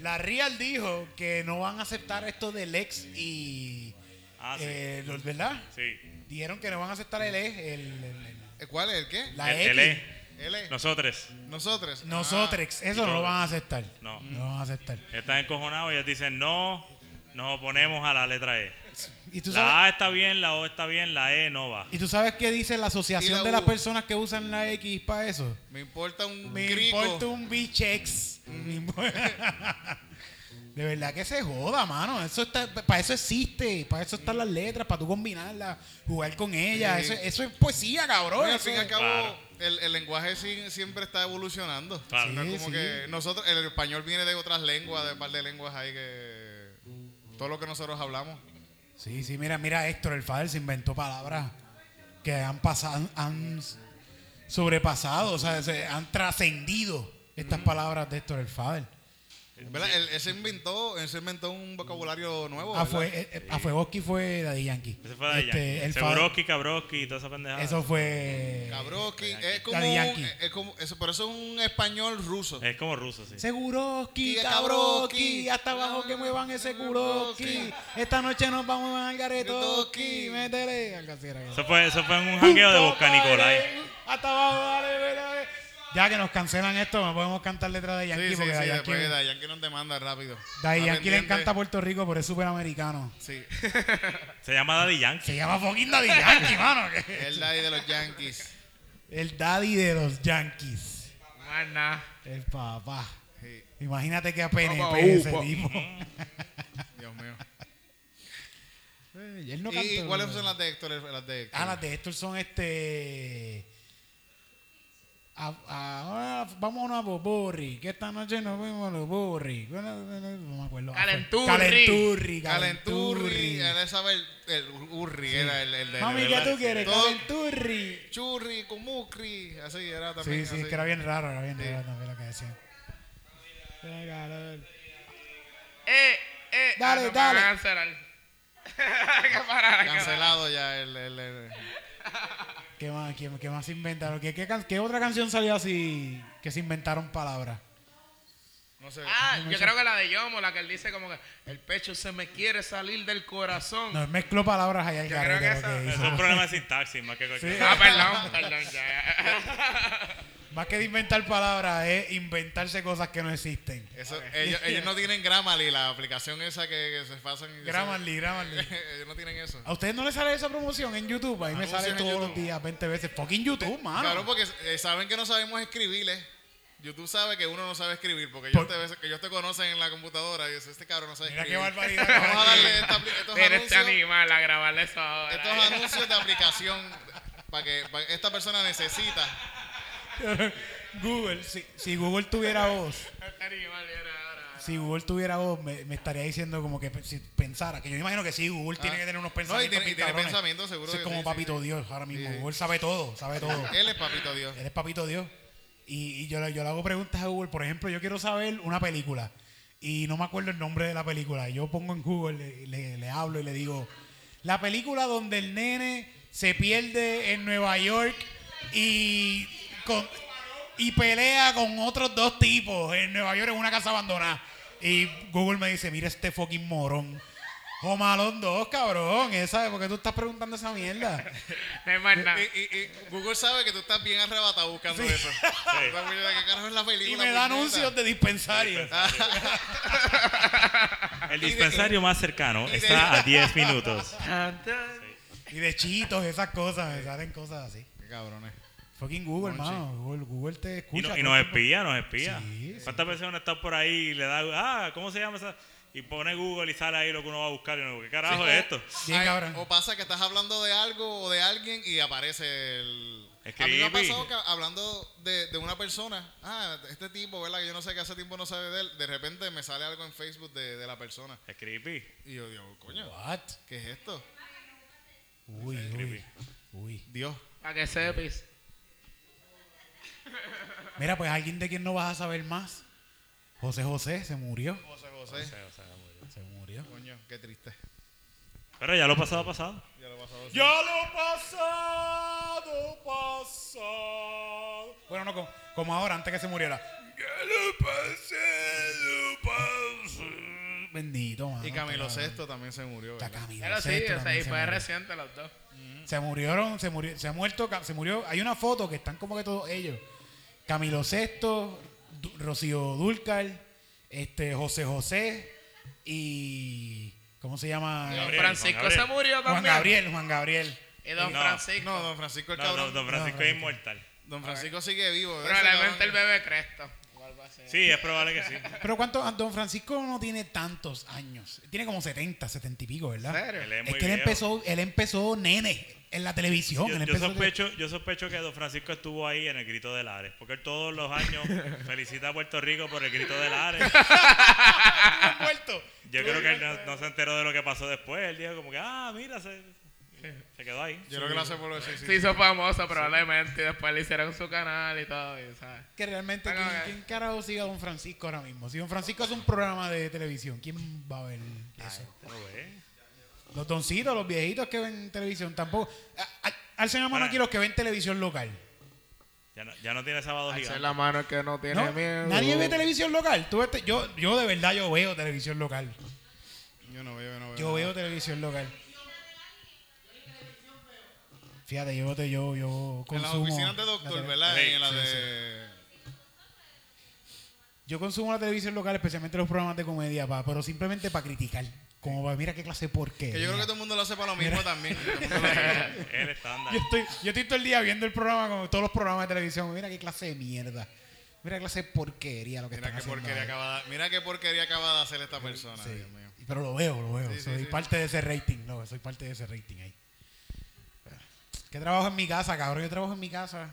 la Real dijo que no van a aceptar esto del ex y, Ah, sí. eh, los- ¿verdad? sí. Dijeron que no van a aceptar el ex, el, el- el- ¿Eh, ¿Cuál es el qué? la El- X. el. L. Nosotros, Nosotros. Nosotros, eso no lo van a aceptar. No. No lo van a aceptar. están encojonados y ellos dicen, no, nos oponemos a la letra E. ¿Y tú La A está bien, la O está bien, la E no va. ¿y tú sabes qué dice la asociación la de las U. personas que usan la X para eso? Ah, Me importa un Me crico. importa un bichex. De verdad que se joda, mano. Eso está, para eso existe, para eso están las letras, para tú combinarlas, jugar con ellas. Sí. Eso, eso es poesía, cabrón. Oye, al fin y al cabo, Claro. El, el lenguaje sí- siempre está evolucionando. Claro. No es Sí, como sí. que nosotros, el español viene de otras lenguas, de un par de lenguas ahí que. Todo lo que nosotros hablamos. Sí, sí, mira, mira, Héctor, el Fader se inventó palabras que han pasado, han sobrepasado, o sea, se han trascendido estas palabras de Héctor el Fader. ¿Verdad? Él, él se inventó, él se inventó un vocabulario nuevo. A, ¿verdad? fue, eh, eh, a Fuegoski fue Daddy Yankee. Ese fue de Este, el fa- Seguroski, Cabroski y toda esa pendejada. Eso fue. Cabroski, es como, Daddy un- Yankee. es como eso, pero eso es un español ruso. Es como ruso, sí. Seguroski, Ki, Cabroski, hasta abajo que muevan ese Kuroski. Esta noche nos vamos al garetoski. Garetoski. Métele. Eso fue, eso fue en un jangueo de Bosca Nicolai. Hasta abajo, dale, dale, dale. Ya que nos cancelan esto, no podemos cantar letras de Yankee Sí, sí, porque sí, Daddy después Yankee, Daddy Yankee nos demanda rápido. Daddy Yankee le encanta Puerto Rico, pero es súper americano. Sí, Se llama Daddy Yankee. Se llama fucking Daddy Yankee, mano. el daddy de los Yankees. El daddy de los Yankees. Nada. El papá. Sí, Imagínate que a PNP ese tipo. Dios mío. Eh, él no ¿Y cuáles no. son las de Héctor? Las de Héctor? Ah, las de Héctor son este. A, a- ah, vamos a Boborri, que esta noche nos vemos a los Borri. No me acuerdo. Calenturri. Calenturri. Calenturri, él sabe el, el Urri, era el, el de Mami, ¿qué tú quieres? Calenturri. Churri, Kumucri, así era Sí, también. sí, así. que era bien raro, era bien Sí. raro también lo que decían. Dale. Eh, eh. Dale, ah, dale. parar. Cancelado ya el- ¿Qué más, qué, qué más se inventaron? ¿Qué, qué, qué otra canción salió así que se inventaron palabras? no sé. Ah, yo creo que la de Yomo, la que él dice como que el pecho se me quiere salir del corazón. No, mezcló palabras allá al Yo creo que que Eso es un problema de sintaxis más que cualquier Sí. Ah, perdón, perdón, ya. Más que de inventar palabras, es inventarse cosas que no existen. Eso, ellos, ellos no tienen Grammarly, la aplicación esa que, que se pasan. Grammarly, Grammarly. ellos no tienen eso. ¿A ustedes no les sale esa promoción en YouTube? Ahí me Anuncios sale todos los días, 20 veces. Fucking YouTube, mano. Claro, porque eh, saben que no sabemos escribir, ¿eh? YouTube sabe que uno no sabe escribir, porque ellos, Por- te, que ellos te conocen en la computadora y dicen, este cabrón no sabe Mira qué escribir. barbaridad. Vamos a darle esta estos, Mira este anuncios, animal a grabarle eso ahora. estos anuncios de aplicación para que, para que esta persona necesita. Google, si, si Google tuviera voz, si Google tuviera voz, me, me estaría diciendo como que si pensara, que yo imagino que sí, Google tiene que tener unos No, y pensamientos. tiene, y bien tiene cabrones. pensamiento, seguro. Es como sí, papito sí, Dios ahora mismo. Sí. Google sabe todo, sabe todo. Él es papito Dios. Él es papito Dios. Y, y yo, le- yo le hago preguntas a Google. Por ejemplo, yo quiero saber una película. Y no me acuerdo el nombre de la película. Yo pongo en Google, le, le- le hablo y le digo, la película donde el nene se pierde en Nueva York y, con- y pelea con otros dos tipos en Nueva York en una casa abandonada. Y Google me dice, mira este fucking morón. Home Alone 2, cabrón. Esa, ¿Por qué tú estás preguntando esa mierda? No hay más nada. Y, y- y Google sabe que tú estás bien arrebatado buscando eso. Está muy bien, ¿Qué carajo es la Y me da anuncios de dispensarios. El dispensario más cercano está a 10 minutos. Y de chitos, esas cosas, me salen cosas así. Qué cabrones. Fucking Google, hermano. Google, Google te Y, escucha. no- y nos espía, nos espía. Sí, sí. ¿Cuántas personas están por ahí y le da, ah, ¿cómo se llama esa? Y pone Google y sale ahí lo que uno va a buscar. Y uno, ¿qué carajo Sí, es esto? Ay, cabrón. O pasa que estás hablando de algo o de alguien y aparece el. Es A mí me ha pasado que hablando de, de una persona, ah, este tipo, ¿verdad? Que yo no sé que hace tiempo no sabe de él, de repente me sale algo en Facebook de, de la persona. Es creepy. Y yo digo, coño, What? ¿qué es esto? Uy, uy. creepy. Uy. Dios. Para que sepis. Mira, pues alguien de quien no vas a saber más. José José se murió. José José. O sea, Se murió. Coño, qué triste. Pero ya lo pasado, pasado. Ya lo pasado así. Ya lo pasado, pasado. Bueno, no, como, como ahora, antes que se muriera. Ya lo pasado, pasado. Bendito, mano. Y Camilo. Sesto también se murió. Está ¿verdad? Camilo Pero sí, o sea, y fue murió. reciente los dos. Se murieron, se murió, se ha muerto, se murió. Hay una foto que están como que todos ellos. Camilo Sesto, Du- Rocío Dúrcal, este José José y ¿cómo se llama? Don Gabriel, Francisco Juan se Gabriel. murió Juan. Gabriel, Juan Gabriel. Y Don No, Francisco. No, don Francisco el No, cabrón. no, don Francisco es inmortal. Don Francisco sigue vivo. Probablemente el bebé Cresto. Sí, es probable que sí. Pero cuánto, ah, don Francisco no tiene tantos años. Tiene como 70, 70 y pico, ¿verdad? ¿En serio? Él es Es muy que él viejo. empezó, él empezó nene en la televisión. Yo, él yo empezó sospecho, yo sospecho que Don Francisco estuvo ahí en el grito de Lares, porque él todos los años felicita a Puerto Rico por el grito de Lares. muerto. Yo creo que él no, no se enteró de lo que pasó después. Él dijo como que, ah, mira, se- Se quedó ahí. Yo creo que lo hace por sí, sí. Se hizo famoso probablemente y después le hicieron su canal y todo, y, ¿sabes? Que realmente, ¿quién, quién carajo sigue a Don Francisco ahora mismo? Si Don Francisco hace un programa de televisión, ¿quién va a ver eso? ¿Lo ves? Los doncitos, los viejitos que ven televisión, tampoco. Alcen la mano Bueno. aquí los que ven televisión local. Ya no, ya no tiene sábado Hacer gigante. la mano que no tiene ¿No? miedo. Nadie ve televisión local. Tú ves te- yo, yo de verdad yo veo televisión local. Yo no veo, yo no veo. Yo nada. veo televisión local. Fíjate, yo, te- yo, yo En las consumo. oficinas de la doctor, tele- ¿verdad? Sí, en la sí, de. Yo consumo la televisión local, especialmente los programas de comedia, pa, pero simplemente para criticar. Como para, mira qué clase de porquería. Que yo creo que todo el mundo lo hace para lo mismo también. Todo el estándar. Yo estoy, yo estoy todo el día viendo el programa, como todos los programas de televisión. Mira qué clase de mierda. Mira qué clase de porquería lo que Mira están qué haciendo porquería ahí. acaba de, mira qué porquería acaba de hacer esta persona, Sí. Dios mío. Pero lo veo, lo veo. Sí, soy sí. parte de ese rating, no, soy parte de ese rating ahí. ¿Qué trabajo en mi casa, cabrón? Yo trabajo en mi casa.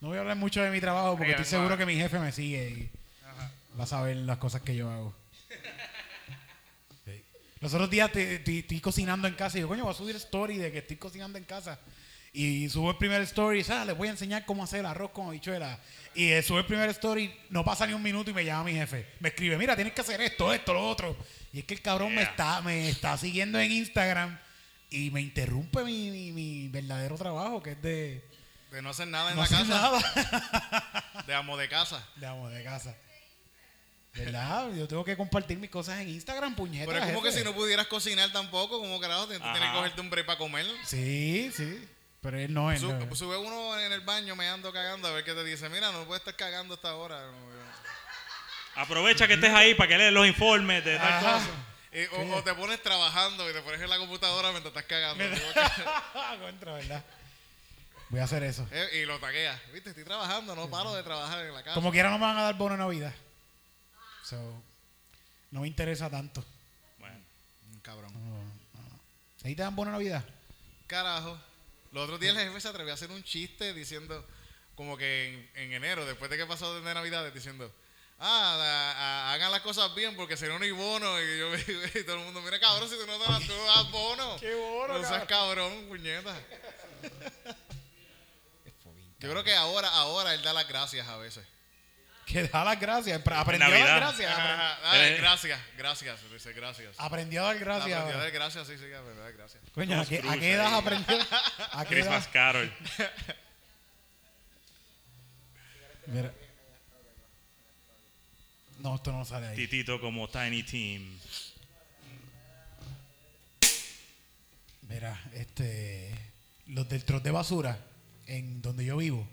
No voy a hablar mucho de mi trabajo porque estoy seguro que mi jefe me sigue y va a saber las cosas que yo hago. Los otros días te- estoy cocinando en casa y digo, coño, voy a subir story de que estoy cocinando en casa. Y subo el primer story y ah, les voy a enseñar cómo hacer el arroz con habichuela. Y eh, sube el primer story, no pasa ni un minuto y me llama mi jefe. Me escribe, mira, tienes que hacer esto, esto, lo otro. Y es que el cabrón me está, me está siguiendo en Instagram y me interrumpe mi, mi- mi verdadero trabajo, que es de De no hacer nada en no la casa. nada. De amo de casa. de amo de casa. ¿Verdad? Yo tengo que compartir mis cosas en Instagram, puñetas. Pero es como que si no pudieras cogicinar tampoco, como carajo, tienes tienes que cogerte un break para comer. Sí, sí. Pero él no es. Su- no. sube uno en el baño me ando cagando a ver qué te dice. Mira, no puedes estar cagando hasta ahora. Aprovecha que estés ahí para que leas los informes de tal Ajá. cosa. Y- o, o te pones trabajando y te pones en la computadora mientras estás cagando. Contra, ¿verdad? Voy a hacer eso. Eh, y lo tagueas. Viste, estoy trabajando, no paro de trabajar en la casa. Como quiera no me van a dar bono de Navidad. So, no me interesa tanto. Bueno, Cabrón. ¿Ahí te dan bono de Navidad? Carajo. Los otros días el jefe se atrevió a hacer un chiste diciendo, como que en, en enero, después de que pasó de Navidades, diciendo, ah, a- a- hagan las cosas bien porque si no, no hay bono. Y, yo, y todo el mundo, mira, cabrón, si tú no das, tú no das bono. ¿Qué bono, No seas cabrón, puñeta. Yo creo que ahora, ahora él da las gracias a veces. Que da las gracias. Aprendió a dar gracias. Eh. gracias, gracias, dice gracias. Aprendió a dar gracias. Aprendió a dar gracias, sí, sí, aprendió a dar gracias. Coño, ¿a qué, a qué edad aprendió? ¿A qué edad? Christmas Carol. Mira. No, esto no sale ahí. Titito como Tiny Team. Mira, este. Los del trot de basura, en donde yo vivo,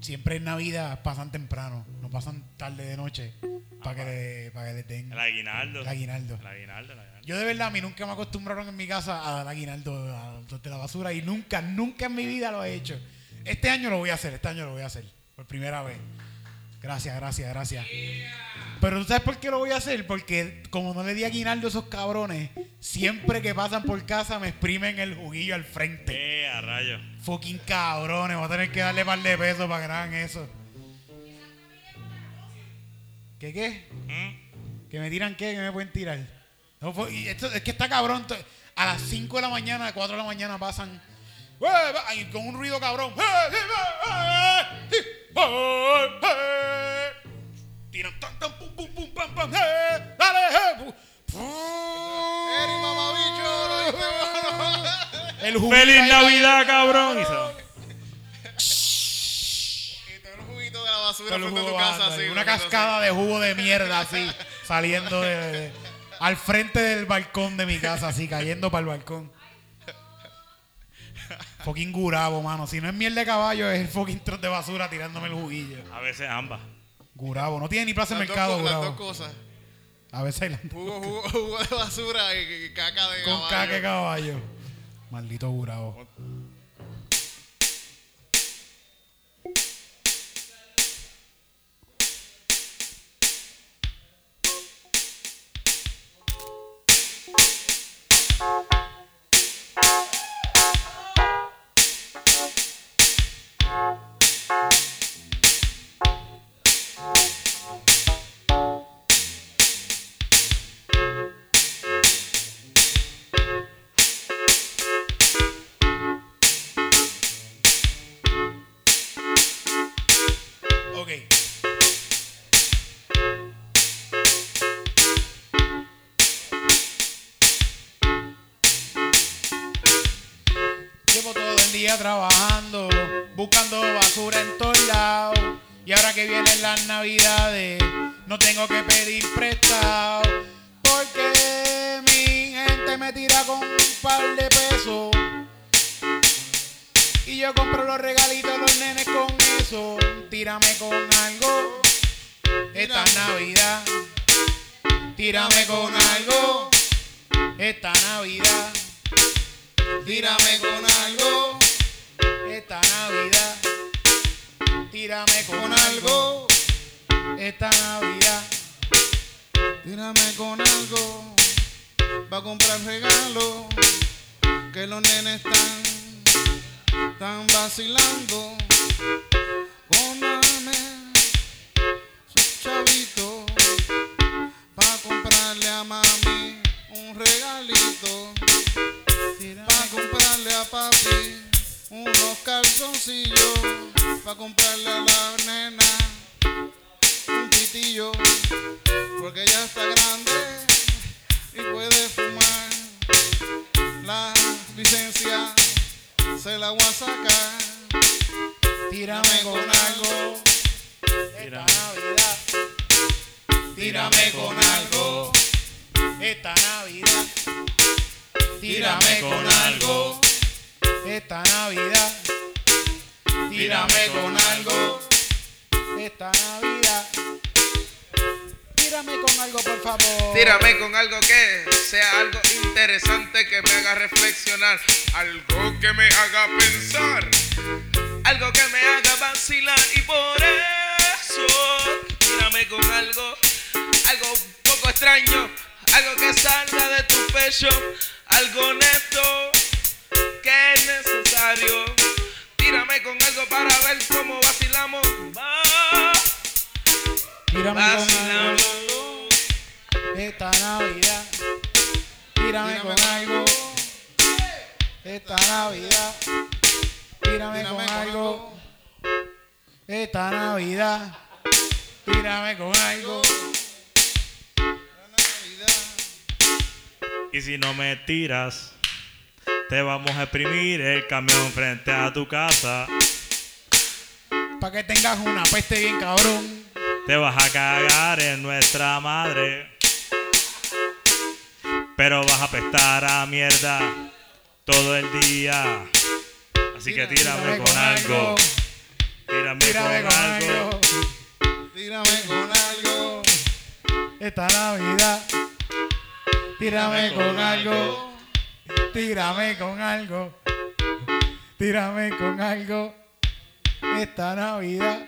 siempre en Navidad pasan temprano, no pasan tarde de noche, para que, le, para que les den El aguinaldo. el aguinaldo. El aguinaldo, el aguinaldo. Yo de verdad, a mí nunca me acostumbraron en mi casa a dar aguinaldo a de la basura y nunca, nunca en mi vida lo he hecho. Este año lo voy a hacer, este año lo voy a hacer, por primera vez. Gracias, gracias, gracias. Pero ¿tú sabes por qué lo voy a hacer? Porque como no le di aguinaldo a esos cabrones, siempre que pasan por casa me exprimen el juguillo al frente. Eh, a rayo. Fucking cabrones, voy a tener que darle par de pesos para que hagan eso. ¿Qué qué? ¿Mm? ¿Que me tiran qué? ¿Que me pueden tirar? No, fue- y esto, es que está cabrón. A las 5 de la mañana, 4 de la mañana pasan. Y con un ruido cabrón. Tiran tan, tan, pum, pum, pum, pam, pam. ¡Dale! El ¡Feliz Navidad, cabrón! Y todo el juguito de la basura frente a tu casa, así. Una cascada de jugo de mierda así, saliendo de, de- al frente del balcón de mi casa, así, cayendo para el balcón. Fucking gurabo, mano. Si no es miel de caballo, es el fucking trot de basura tirándome el juguillo. A veces ambas. Gurabo. No tiene ni plaza de Las mercado, dos, co- las gurabo. dos cosas. A veces la- Jugo, jugo, jugo de basura y, caca de con caballo. caca de caballo. Maldito gurabo. Tírame con algo esta Navidad. Tírame con algo esta Navidad. Tírame con algo esta Navidad. Tírame con algo esta Navidad. Tírame con algo para comprar regalos que los nenes están, están vacilando. Póngame su chavito para comprarle a mami un regalito. Para comprarle a papi unos calzoncillos. Para comprarle a la nena un pitillo. Porque ya está grande y puede fumar. La licencia se la voy a sacar. Tírame con algo esta Navidad. Tírame con algo esta Navidad. Tírame con algo esta Navidad. Tírame con algo esta Navidad. Tírame con algo, por favor. Tírame con algo que sea algo interesante que me haga reflexionar, algo que me haga pensar, algo que me haga vacilar y por eso tírame con algo, algo un poco extraño, algo que salga de tu pecho, algo neto que es necesario. Tírame con algo para ver cómo vacilamos. Va, Tírame con algo vacilamos. esta Navidad. Tírame con algo esta Navidad. Tírame con algo esta Navidad. Tírame con algo. Y si no me tiras, te vamos a exprimir el camión frente a tu casa. Para que tengas una peste bien cabrón. Te vas a cagar en nuestra madre. Pero vas a apestar a mierda todo el día. Así que tírame con algo. Tírame Tírame con algo. Tírame con algo. Esta Navidad. Tírame con algo. Tírame con algo. Tírame con algo. Esta Navidad.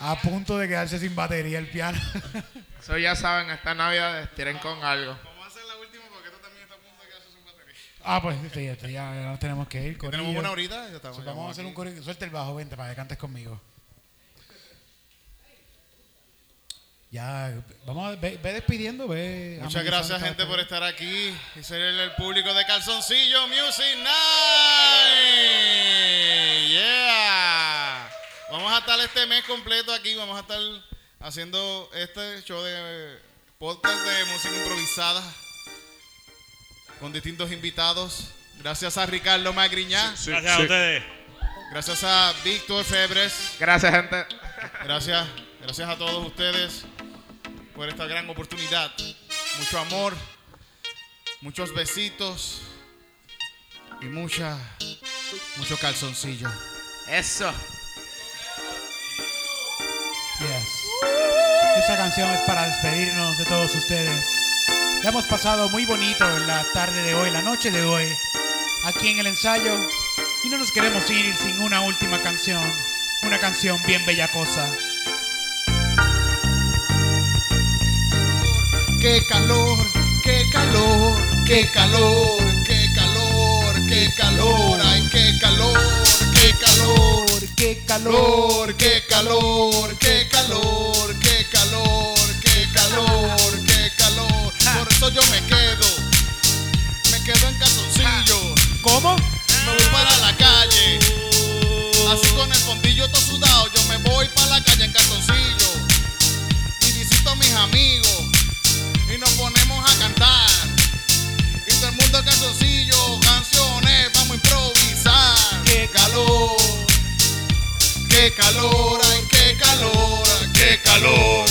A punto de quedarse sin batería el piano. Eso ya saben, esta Navidad tiren con algo. Vamos a hacer la última porque esto también está a punto de quedarse sin batería. ah, pues esto ya, esto ya, ya nos tenemos que ir. Tenemos una horita, ya estamos. Vamos a hacer un corrido. Suelta el bajo, vente para que cantes conmigo. Ya, vamos a ve, ve despidiendo, ve. Muchas gracias, gente, por estar aquí y ser el, el público de Calzoncillo Music Night. Yeah. Vamos a estar este mes completo aquí. Vamos a estar haciendo este show de podcast de música improvisada con distintos invitados. Gracias a Ricardo Magriñá. Gracias a ustedes. Gracias a Víctor Febres. Gracias, gente. Gracias, gracias a todos ustedes por esta gran oportunidad. Mucho amor, muchos besitos y mucha, mucho calzoncillo. Eso. Esta canción es para despedirnos de todos ustedes. La hemos pasado muy bonito en la tarde de hoy, la noche de hoy, aquí en el ensayo. Y no nos queremos ir sin una última canción. Una canción bien bellacosa. Qué calor, qué calor, qué calor, qué calor, qué calor, ay, qué calor, qué calor, qué calor, qué calor, qué calor, qué calor, qué calor, qué calor. Ah. Por eso yo me quedo, me quedo en calzoncillo. Ah. ¿Cómo? Me voy para la calle, así con el fondillo todo sudado. Yo me voy para la calle en calzoncillo y visito a mis amigos y nos ponemos a cantar y todo el mundo en calzoncillo. Calor. Qué calor, ay, qué calor, ay, qué calor.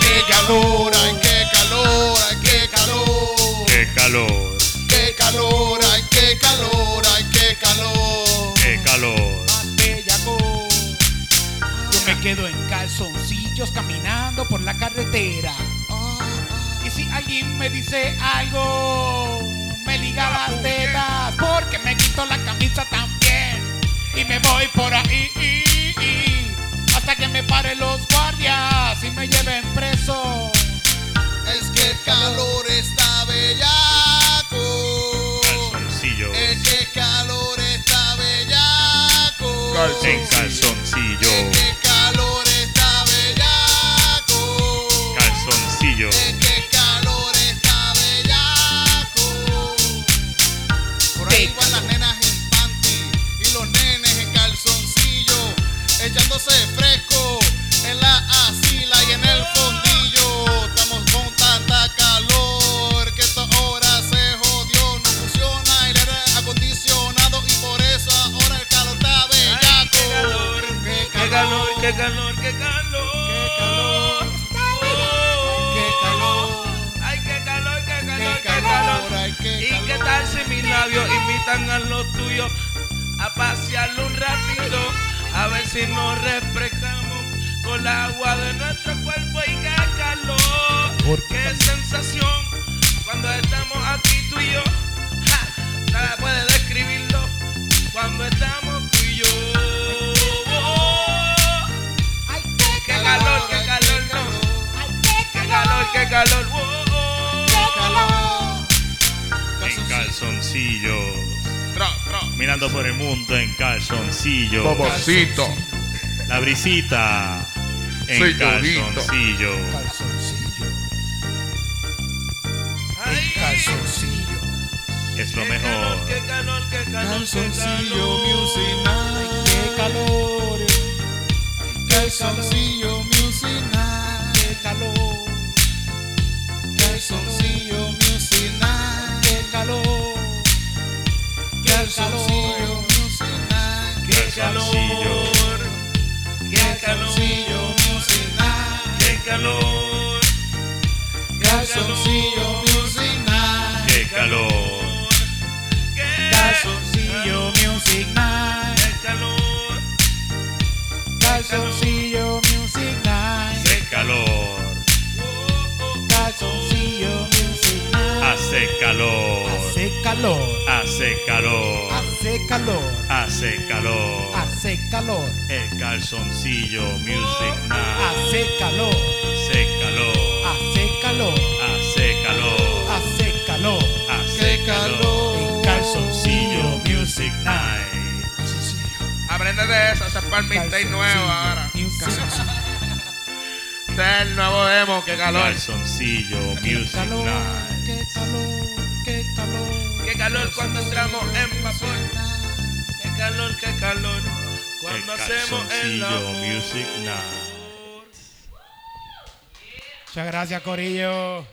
Qué calor, ay, qué calor, ay, qué calor. Qué calor, Qué calor, ay, qué calor, ay, qué calor. qué calor. Yo me quedo en calzoncillos caminando por la carretera. Y si alguien me dice algo, me liga las tetas. Porque me quito la camisa también. Y me voy por ahí. Hasta que me paren los guardias y me lleven preso. Es que el calor está bellaco. Calzoncillos. Es que el calor está bellaco. En calzoncillo. Es que el calor está bellaco. Calzoncillo. Qué calor, qué calor. Qué calor. Oh. Qué calor. Ay, qué calor, qué calor, Qué qué calor, calor. ay, qué ¿Y qué tal si mis labios invitan a los tuyos a pasearlo un ratito? A ver si nos refrescamos con el agua de nuestro cuerpo y qué calor. ¿Por Qué sensación cuando estamos aquí tro. Mirando por el mundo en calzoncillos. Bobocito. La brisita. En Soy. Calzoncillo, Ay, calzoncillo. Es lo qué calor, mejor. qué calor, qué calor, qué Calzoncillo Music. Night. Qué calor, Calzoncillo Music Night. qué calor, Calzoncillo Music Night. qué calor, Music Night. Qué calor, qué calor, qué calor, Calzoncillo Music. Qué calor. calzoncillo music night, qué calor, calzoncillo music night, Qué calor. Hace calor. Hace calor, Hace calor. hace calor, Hace calor. hace calor, El calzoncillo Music Night. hace calor, Hace calor. hace calor, Hace calor. hace calor. Hace calor. En calzoncillo Music Night. Apréndete eso, ese es para el nuevo ahora. Ese es el nuevo demo, qué calor. Calzoncillo Music Night. Calor, cuando entramos en vapor. Qué calor, qué calor El cuando hacemos el amor. Music Night. Muchas gracias, Corillo.